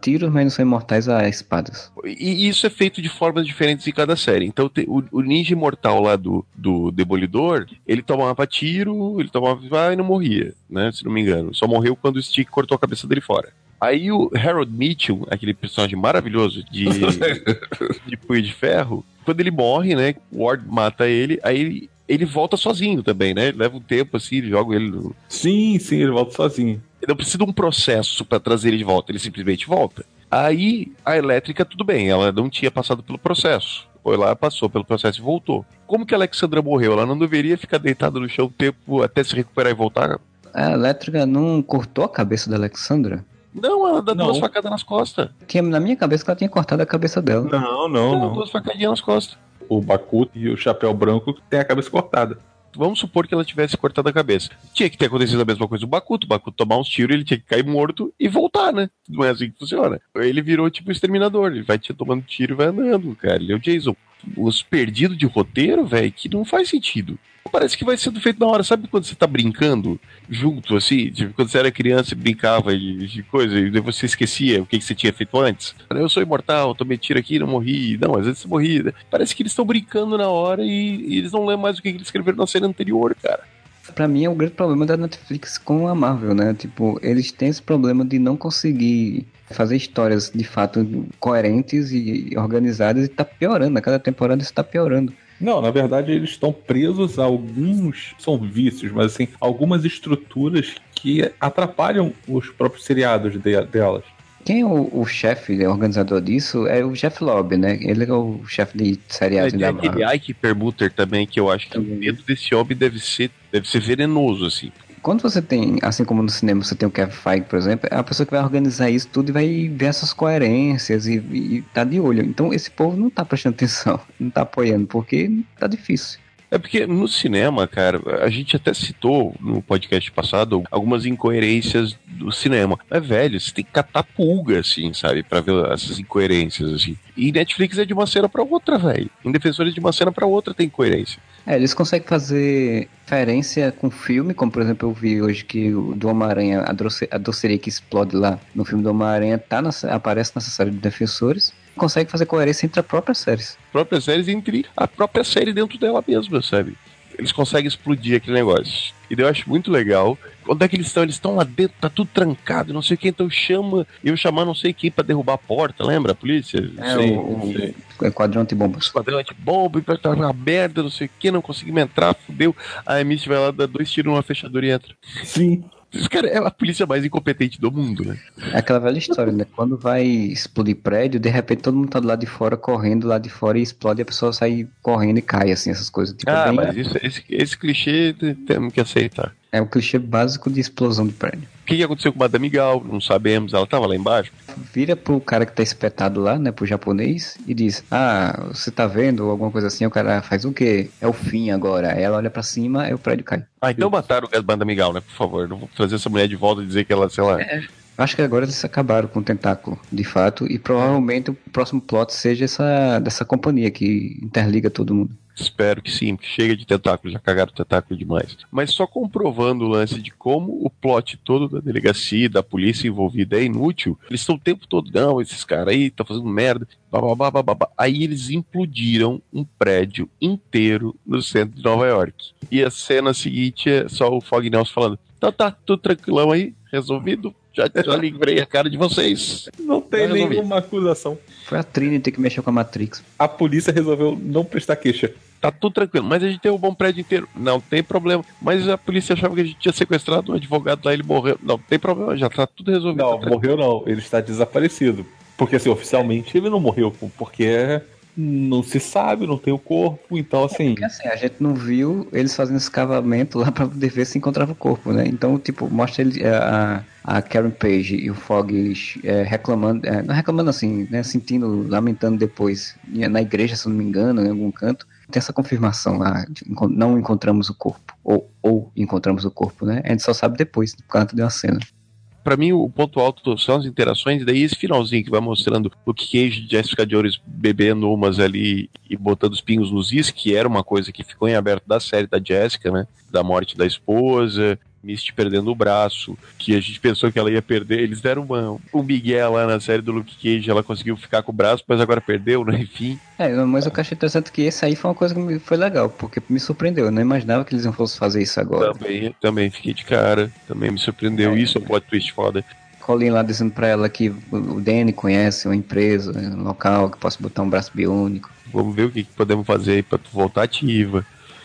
Tiros, mas não são imortais a espadas. E isso é feito de formas diferentes em cada série. Então, o, ninja imortal lá do, do Demolidor, ele tomava tiro, ele tomava ah, e não morria, né? Se não me engano. Só morreu quando o Stick cortou a cabeça dele fora. Aí o Harold Mitchell, aquele personagem maravilhoso de, *laughs* de Punho de Ferro, quando ele morre, né? O Ward mata ele, aí ele, ele volta sozinho também, né? Ele leva um tempo assim, ele joga ele no, Sim, sim, ele volta sozinho. Não precisa de um processo pra trazer ele de volta, ele simplesmente volta. Aí a elétrica, tudo bem, ela não tinha passado pelo processo. Foi lá, passou pelo processo e voltou. Como que a Alexandra morreu? Ela não deveria ficar deitada no chão um tempo até se recuperar e voltar? A elétrica não cortou a cabeça da Alexandra? Não, ela dá Não. duas facadas nas costas. Tinha na minha cabeça que ela tinha cortado a cabeça dela. Não, não, Não, não. duas facadinhas nas costas. O Bakuto e o Chapéu Branco têm a cabeça cortada. Vamos supor que ela tivesse cortado a cabeça. Tinha que ter acontecido a mesma coisa do Bakuto. O Bakuto tomar uns tiros, ele tinha que cair morto e voltar, né? Não é assim que funciona. Ele virou tipo exterminador. Ele vai tomando tiro e vai andando, cara. Ele é o Jason. Os perdidos de roteiro, velho, que não faz sentido. Parece que vai sendo feito na hora. Sabe quando você tá brincando junto, assim? Tipo, quando você era criança e brincava de, de coisa e você esquecia o que, que você tinha feito antes? Eu sou imortal, tomei tiro aqui não morri. Não, às vezes você morria. Parece que eles estão brincando na hora e, e eles não lembram mais o que, que eles escreveram na cena anterior, cara. Pra mim é o grande problema da Netflix com a Marvel, né? Tipo, eles têm esse problema de não conseguir fazer histórias de fato coerentes e organizadas e tá piorando. A cada temporada isso tá piorando. Não, na verdade eles estão presos a alguns. São vícios, mas assim, algumas estruturas que atrapalham os próprios seriados de- delas. Quem é o, o chefe, né, organizador disso, é o Jeff Lobb, né? Ele é o chefe de seriados Tem da aquele Marvel. Ike Permuter também, que eu acho que o medo desse homem deve ser, deve ser venenoso, assim. Quando você tem, assim como no cinema, você tem o Kevin Feige, por exemplo, é a pessoa que vai organizar isso tudo e vai ver essas coerências e, e tá de olho. Então esse povo não tá prestando *laughs* atenção, não tá apoiando, porque tá difícil. É porque no cinema, cara, a gente até citou no podcast passado algumas incoerências do cinema. Mas, velho, você tem que catar pulga, assim, sabe? Pra ver essas incoerências, assim. E Netflix é de uma cena pra outra, velho. Em Defensores de uma cena pra outra tem incoerência. É, eles conseguem fazer referência com filme, como por exemplo eu vi hoje que o do Homem-Aranha, a, doce, a doceria que explode lá no filme do Homem-Aranha tá aparece nessa série de Defensores. Consegue fazer coerência entre as próprias séries. Próprias séries entre a própria série dentro dela mesma, sabe? Eles conseguem explodir aquele negócio. E daí eu acho muito legal. Onde é que eles estão? Eles estão lá dentro, tá tudo trancado, não sei quem, então chama. Eu chamar não sei quem pra derrubar a porta, lembra? A polícia? É, Sim, o, sim. o quadrão de bombas. esquadrão bomba e pra estar uma merda, não sei o que, não conseguimos entrar, fudeu. A Misty vai lá, dá dois tiros numa fechadura e entra. Sim. Esse cara é a polícia mais incompetente do mundo, né? É aquela velha história, né? Quando vai explodir prédio, de repente todo mundo tá do lado de fora, correndo lá de fora e explode e a pessoa sai correndo e cai, assim, essas coisas. Tipo, ah, bem- mas isso, esse, esse clichê te- temos que aceitar. É o clichê básico de explosão de prédio. O que, que aconteceu com Madame Gal? Não sabemos, ela tava lá embaixo. Vira pro cara que tá espetado lá, né, pro japonês, e diz: Ah, você tá vendo? Alguma coisa assim. O cara faz o quê? É o fim agora. Aí ela olha pra cima, aí o prédio cai. Ah, então mataram o Madame Gal, né? Por favor, não vou trazer essa mulher de volta e dizer que ela, sei lá. Acho que agora eles acabaram com o tentáculo, de fato, e provavelmente o próximo plot seja essa dessa companhia que interliga todo mundo. Espero que sim, que chega de tentáculo, já cagaram tentáculo demais. Mas só comprovando o lance de como o plot todo da delegacia, da polícia envolvida é inútil, eles estão o tempo todo, não, esses caras aí estão fazendo merda, bababá, bababá. Aí eles implodiram um prédio inteiro no centro de Nova York. E a cena seguinte é só o Fog Nelson falando, então tá, tudo tranquilão aí, resolvido, já, já livrei a cara de vocês. Não tem resolver. nenhuma acusação. Foi a Trinity que mexeu com a Matrix. A polícia resolveu não prestar queixa. Tá tudo tranquilo, mas a gente tem um bom prédio inteiro. Não tem problema. Mas a polícia achava que a gente tinha sequestrado um advogado lá, ele morreu. Não tem problema, já tá tudo resolvido. Não, Tá morreu não. Ele está desaparecido. Porque assim, oficialmente ele não morreu, porque não se sabe, não tem o corpo, então assim. Porque assim, a gente não viu eles fazendo escavamento lá *laughs* pra poder ver se encontrava o corpo, né? Então, tipo, mostra ele, é, a, a Karen Page e o Fogg é, reclamando, é, não reclamando assim, né? Sentindo, lamentando depois, na igreja, se não me engano, em algum canto. Tem essa confirmação lá, de não encontramos o corpo, ou, ou encontramos o corpo, né? A gente só sabe depois, no canto de uma cena. Pra mim, o ponto alto são as interações, e daí esse finalzinho que vai mostrando Luke Cage e Jessica Jones bebendo umas ali e botando os pingos nos is, que era uma coisa que ficou em aberto da série da Jessica, né? Da morte da esposa, Misty perdendo o braço, que a gente pensou que ela ia perder. Eles deram uma, um Miguel lá na série do Luke Cage, ela conseguiu ficar com o braço, mas agora perdeu, né? *laughs* Enfim. É, mas eu achei interessante é que esse aí foi uma coisa que foi legal, porque me surpreendeu. Eu não imaginava que eles iam fossem fazer isso agora. Também, também fiquei de cara, também me surpreendeu. Isso é um plot twist foda. Colin lá dizendo pra ela que o Danny conhece uma empresa, um local que possa botar um braço biônico. Vamos ver o que, que podemos fazer aí pra tu voltar ativa.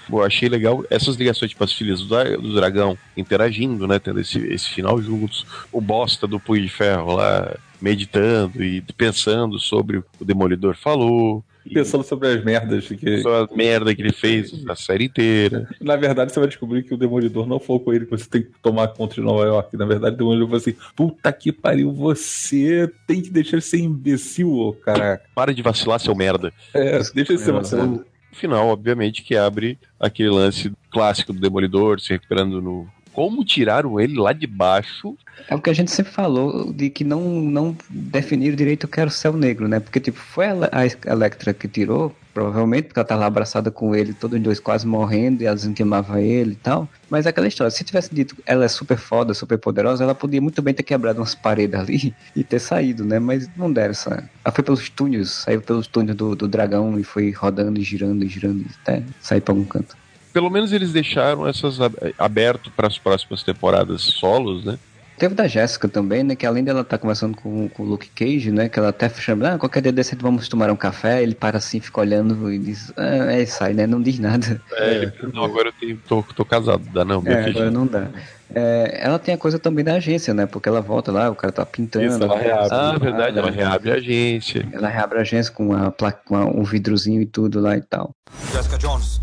Bom, achei legal essas ligações, tipo, as filhas do, dra- do dragão interagindo, né? Tendo esse, esse final juntos. O bosta do Punho de Ferro lá, meditando e pensando sobre o que o Demolidor falou. Pensando sobre as merdas que. Só a merda que ele fez a série inteira. Na verdade, você vai descobrir que o Demolidor não falou com ele que você tem que tomar conta de Nova York. Na verdade, o Demolidor falou assim: puta que pariu, você tem que deixar de ser imbecil, ô caraca. Para de vacilar, seu merda. É, deixa de ser vacilão. Final, obviamente, que abre aquele lance clássico do Demolidor se recuperando no. Como tiraram ele lá de baixo? É o que a gente sempre falou de que não, não definiram direito o que era o céu negro, né? Porque, tipo, foi a Electra que tirou, provavelmente, porque ela tá lá abraçada com ele, todos os dois quase morrendo, e ela dizendo que amava ele e tal. Mas é aquela história, se tivesse dito ela é super foda, super poderosa, ela podia muito bem ter quebrado umas paredes ali *laughs* e ter saído, né? Mas não deram essa. Ela foi pelos túneis, saiu pelos túneis do, do dragão e foi rodando e girando e girando até sair pra algum canto. Pelo menos eles deixaram essas ab- aberto para as próximas temporadas solos, né? Teve da Jéssica também, né? Que além dela estar conversando com, com o Luke Cage, né? Que ela até chama, ah, qualquer dia desse vamos tomar um café. Ele para assim, fica olhando e diz, ah, é isso aí, né? Não diz nada. É, ele, não, agora eu tenho, tô, tô casado, dá não. É, agora não dá. É, ela tem a coisa também da agência, né? Porque ela volta lá, o cara tá pintando. Isso, ela reabre. Ah, verdade, ela ela, reabre a agência. ela reabre a agência com, a placa, com a- um vidrozinho e tudo lá e tal. Jessica Jones,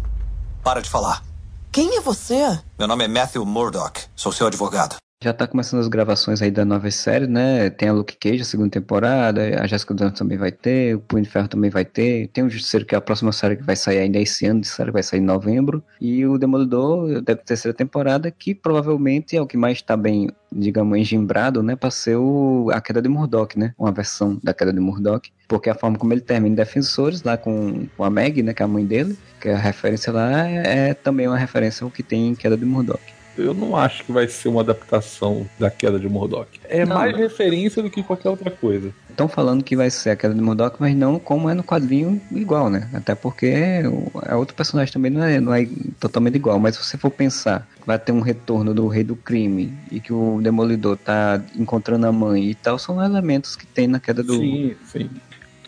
para de falar. Quem é você? Meu nome é Matthew Murdock. Sou seu advogado. Já tá começando as gravações aí da nova série, né? Tem a Luke Cage, a segunda temporada, a Jessica Jones também vai ter, o Punho de Ferro também vai ter, tem o Justiceiro, que é a próxima série que vai sair ainda esse ano, de série vai sair em novembro, e o Demolidor, da terceira temporada, que provavelmente é o que mais tá bem, digamos, engembrado, né? Pra ser o, a Queda de Murdoch, né? Uma versão da Queda de Murdoch, porque a forma como ele termina em Defensores, lá com, com a Meg, né? Que é a mãe dele, que a referência lá é, é também uma referência ao que tem em Queda de Murdoch. Eu não acho que vai ser uma adaptação da queda de Murdoch. É Não. mais referência do que qualquer outra coisa. Estão falando que vai ser a queda de Murdoch, mas não como é no quadrinho igual, né? Até porque é outro personagem também não é, não é totalmente igual. Mas se você for pensar que vai ter um retorno do Rei do Crime e que o Demolidor tá encontrando a mãe e tal, são elementos que tem na queda do. Sim, sim.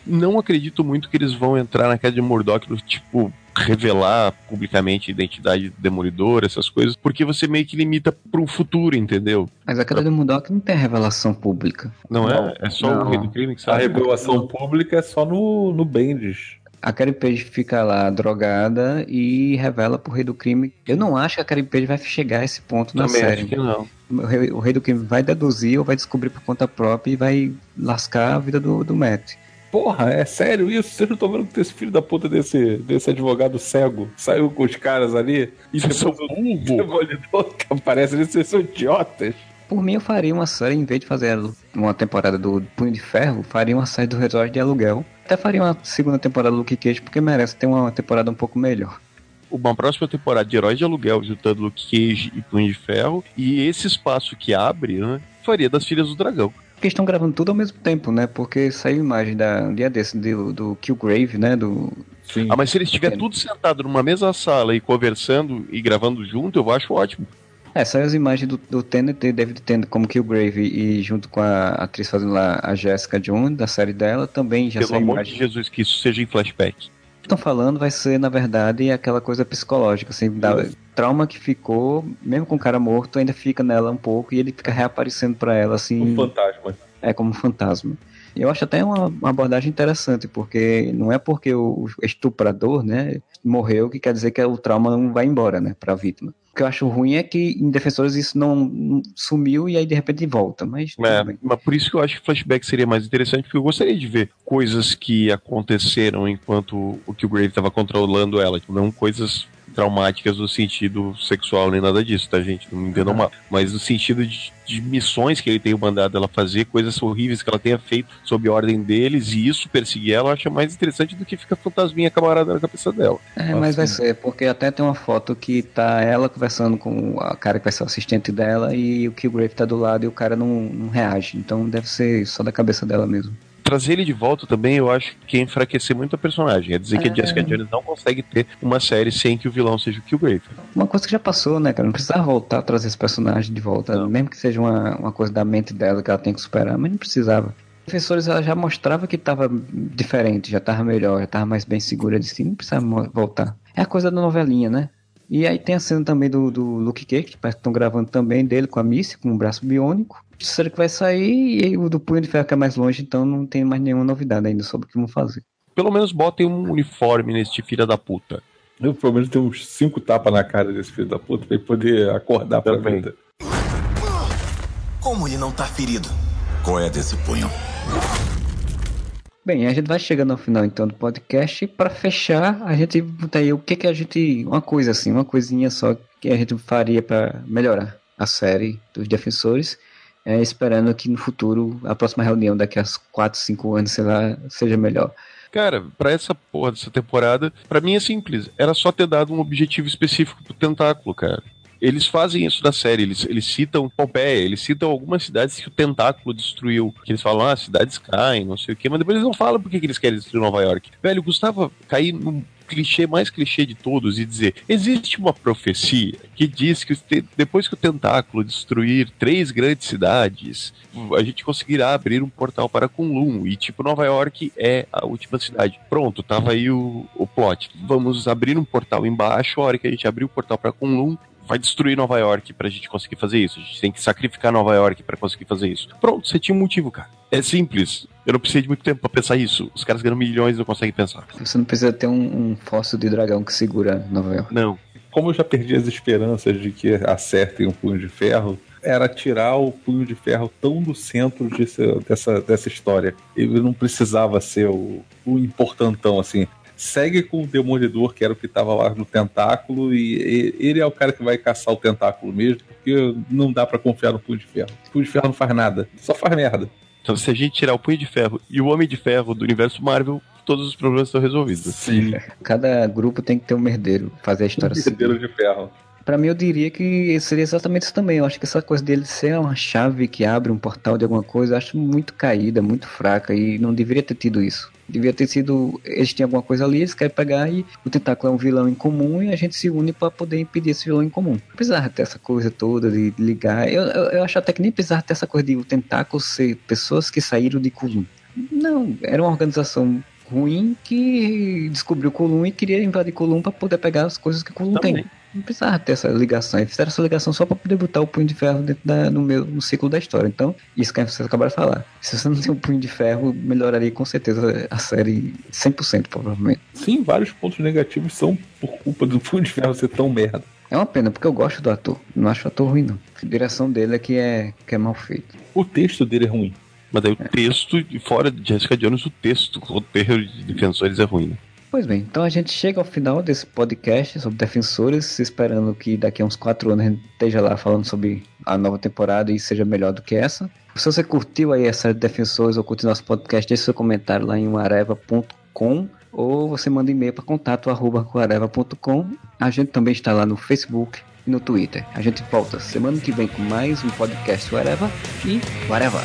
Não acredito muito que eles vão entrar na queda de Murdoch do tipo revelar publicamente a identidade do Demolidor, essas coisas, porque você meio que limita para um futuro, entendeu? Mas a queda de Murdoch não tem revelação pública. Não, Não, é? É só não. o Rei do Crime que A sabe. revelação pública é só no, no Bendis. A Karen Page fica lá drogada e revela pro Rei do Crime. Eu não acho que a Karen Page vai chegar a esse ponto na Também série. acho que não. o rei, o rei do crime vai deduzir ou vai descobrir por conta própria e vai lascar a vida do, do Matt. Porra, é sério isso? Vocês não estão vendo que esse filho da puta desse, desse advogado cego saiu com os caras ali e Vocês são depois o burro. *laughs* demolidor que aparece ali, vocês são idiotas. Por mim, eu faria uma série, em vez de fazer uma temporada do Punho de Ferro, faria uma série do Resort de Aluguel. Até faria uma segunda temporada do Luke Cage, porque merece ter uma temporada um pouco melhor. Uma próxima temporada de Heróis de Aluguel, juntando Luke Cage e Punho de Ferro, e esse espaço que abre, né, faria das Filhas do Dragão. Porque estão gravando tudo ao mesmo tempo, né? Porque saiu imagem da, um dia desse do, do Killgrave, né? Do, Sim. Ah, mas se eles estiverem tudo sentado numa mesma sala e conversando e gravando junto, eu acho ótimo. É, saiu as imagens do, do Tennant e David Tennant como Killgrave e junto com a atriz fazendo lá a Jessica Jones, da série dela, também já Pelo saiu amor imagem. de Jesus, que isso seja em flashback. Estão falando vai ser, na verdade, aquela coisa psicológica, assim, da trauma que ficou, mesmo com o cara morto, ainda fica nela um pouco e ele fica reaparecendo pra ela, assim, Um fantasma. é como um fantasma. Eu acho até uma, uma abordagem interessante, porque não é porque o estuprador, né, morreu que quer dizer que o trauma não vai embora, né, pra vítima. O que eu acho ruim é que em Defensores isso não, sumiu e aí de repente volta, mas É, mas por isso que eu acho que flashback seria mais interessante, porque eu gostaria de ver coisas que aconteceram enquanto o Killgrave estava controlando ela, tipo, não coisas traumáticas no sentido sexual nem nada disso, tá, gente? Não me entendam mal. Mas no sentido de, de missões que ele tenha mandado ela fazer, coisas horríveis que ela tenha feito sob ordem deles, e isso perseguir ela, eu acho mais interessante do que ficar fantasminha camarada na cabeça dela. É, mas vai ser, porque até tem uma foto que tá ela conversando com a cara que vai ser o assistente dela e o Killgrave tá do lado e o cara não, não reage. Então deve ser só da cabeça dela mesmo. Trazer ele de volta também, eu acho que é enfraquecer muito a personagem. É dizer que a Jessica Jones não consegue ter uma série sem que o vilão seja o Killgrave. Uma coisa que já passou, né, cara? Não precisava voltar a trazer esse personagem de volta. Mesmo que seja uma, uma coisa da mente dela que ela tem que superar, mas não precisava. Professores, ela já mostrava que tava diferente, já tava melhor, já tava mais bem segura de si, não precisava voltar. É a coisa da novelinha, né? E aí tem a cena também do, do Luke Cage, que parece que estão gravando também dele com a Missy, com o braço biônico. Será que vai sair? E aí o do Punho de Ferro que é mais longe, então não tem mais nenhuma novidade ainda sobre o que vão fazer. Pelo menos botem um uniforme neste filho da puta. Eu pelo menos tenho uns cinco tapas na cara desse filho da puta pra ele poder acordar pra Também. vida. Como ele não tá ferido? Qual é desse punho? Bem, a gente vai chegando ao final então do podcast. E pra fechar, a gente botar aí o que que a gente. Uma coisa assim, uma coisinha só que a gente faria pra melhorar a série dos defensores. É, esperando que no futuro, a próxima reunião, daqui a 4, 5 anos, sei lá, seja melhor. Cara, pra essa porra dessa temporada, pra mim é simples. Era só ter dado um objetivo específico pro tentáculo, cara. Eles fazem isso da série, eles, eles citam Pompeia, eles citam algumas cidades que o tentáculo destruiu. Que eles falam, ah, cidades caem, não sei o quê, mas depois eles não falam por que eles querem destruir Nova York. Velho, Gustavo cair no clichê mais clichê de todos e dizer: existe uma profecia que diz que depois que o tentáculo destruir três grandes cidades, a gente conseguirá abrir um portal para Kunlun. E, tipo, Nova York é a última cidade. Pronto, tava aí o, o plot. Vamos abrir um portal embaixo. A hora que a gente abrir o portal para Kunlun, vai destruir Nova York pra gente conseguir fazer isso. A gente tem que sacrificar Nova York pra conseguir fazer isso. Pronto, você tinha um motivo, cara. É simples. Eu não precisei de muito tempo pra pensar isso. Os caras ganham milhões e não conseguem pensar. Você não precisa ter um, um fóssil de dragão que segura Nova York. Não. Como eu já perdi as esperanças de que acertem um punho de ferro, era tirar o punho de ferro tão do centro desse- dessa, dessa história. Ele não precisava ser o, o importantão, assim. Segue com o Demolidor, que era o que estava lá no tentáculo, e, ele é o cara que vai caçar o tentáculo mesmo, porque não dá pra confiar no punho de ferro. O punho de ferro não faz nada, só faz merda. Então, se a gente tirar o Punho de Ferro e o Homem de Ferro do universo Marvel, todos os problemas estão resolvidos. Sim, Cada grupo tem que ter um merdeiro, fazer a história *laughs* seguir. Herdeiro de ferro. Pra mim, eu diria que seria exatamente isso também. Eu acho que essa coisa dele ser uma chave que abre um portal de alguma coisa, eu acho muito caída, muito fraca e não deveria ter tido isso. Devia ter sido. Eles tinham alguma coisa ali, eles querem pegar e o Tentáculo é um vilão em comum e a gente se une pra poder impedir esse vilão em comum. Ter essa coisa toda de ligar. Eu, eu, eu acho até que nem precisava essa coisa de o Tentáculo ser pessoas que saíram de Kulum. Não, era uma organização ruim que descobriu Kulum e queria invadir Kulum pra poder pegar as coisas que Kulum tem. Não precisava ter essa ligação. Eles fizeram essa ligação só pra poder botar o punho de ferro dentro da, no, meu, no ciclo da história. Então, isso que vocês acabaram de falar. Se você não tem um punho de ferro, melhoraria com certeza a série 100%, provavelmente. Sim, vários pontos negativos são por culpa do punho de ferro ser tão merda. É uma pena, porque eu gosto do ator. Não acho o ator ruim, não. A direção dele é que é, que é mal feito. O texto dele é ruim. Mas daí o texto, e fora de Jessica Jones, o texto, o roteiro de Defensores é ruim, né? Pois bem, então a gente chega ao final desse podcast sobre defensores, esperando que daqui a uns quatro anos a gente esteja lá falando sobre a nova temporada e seja melhor do que essa. Se você curtiu aí essa defensores ou curtiu nosso podcast, deixe seu comentário lá em areva.com ou você manda e-mail para contato arroba areva.com. A gente também está lá no Facebook e no Twitter. A gente volta semana que vem com mais um podcast Areva e Areva.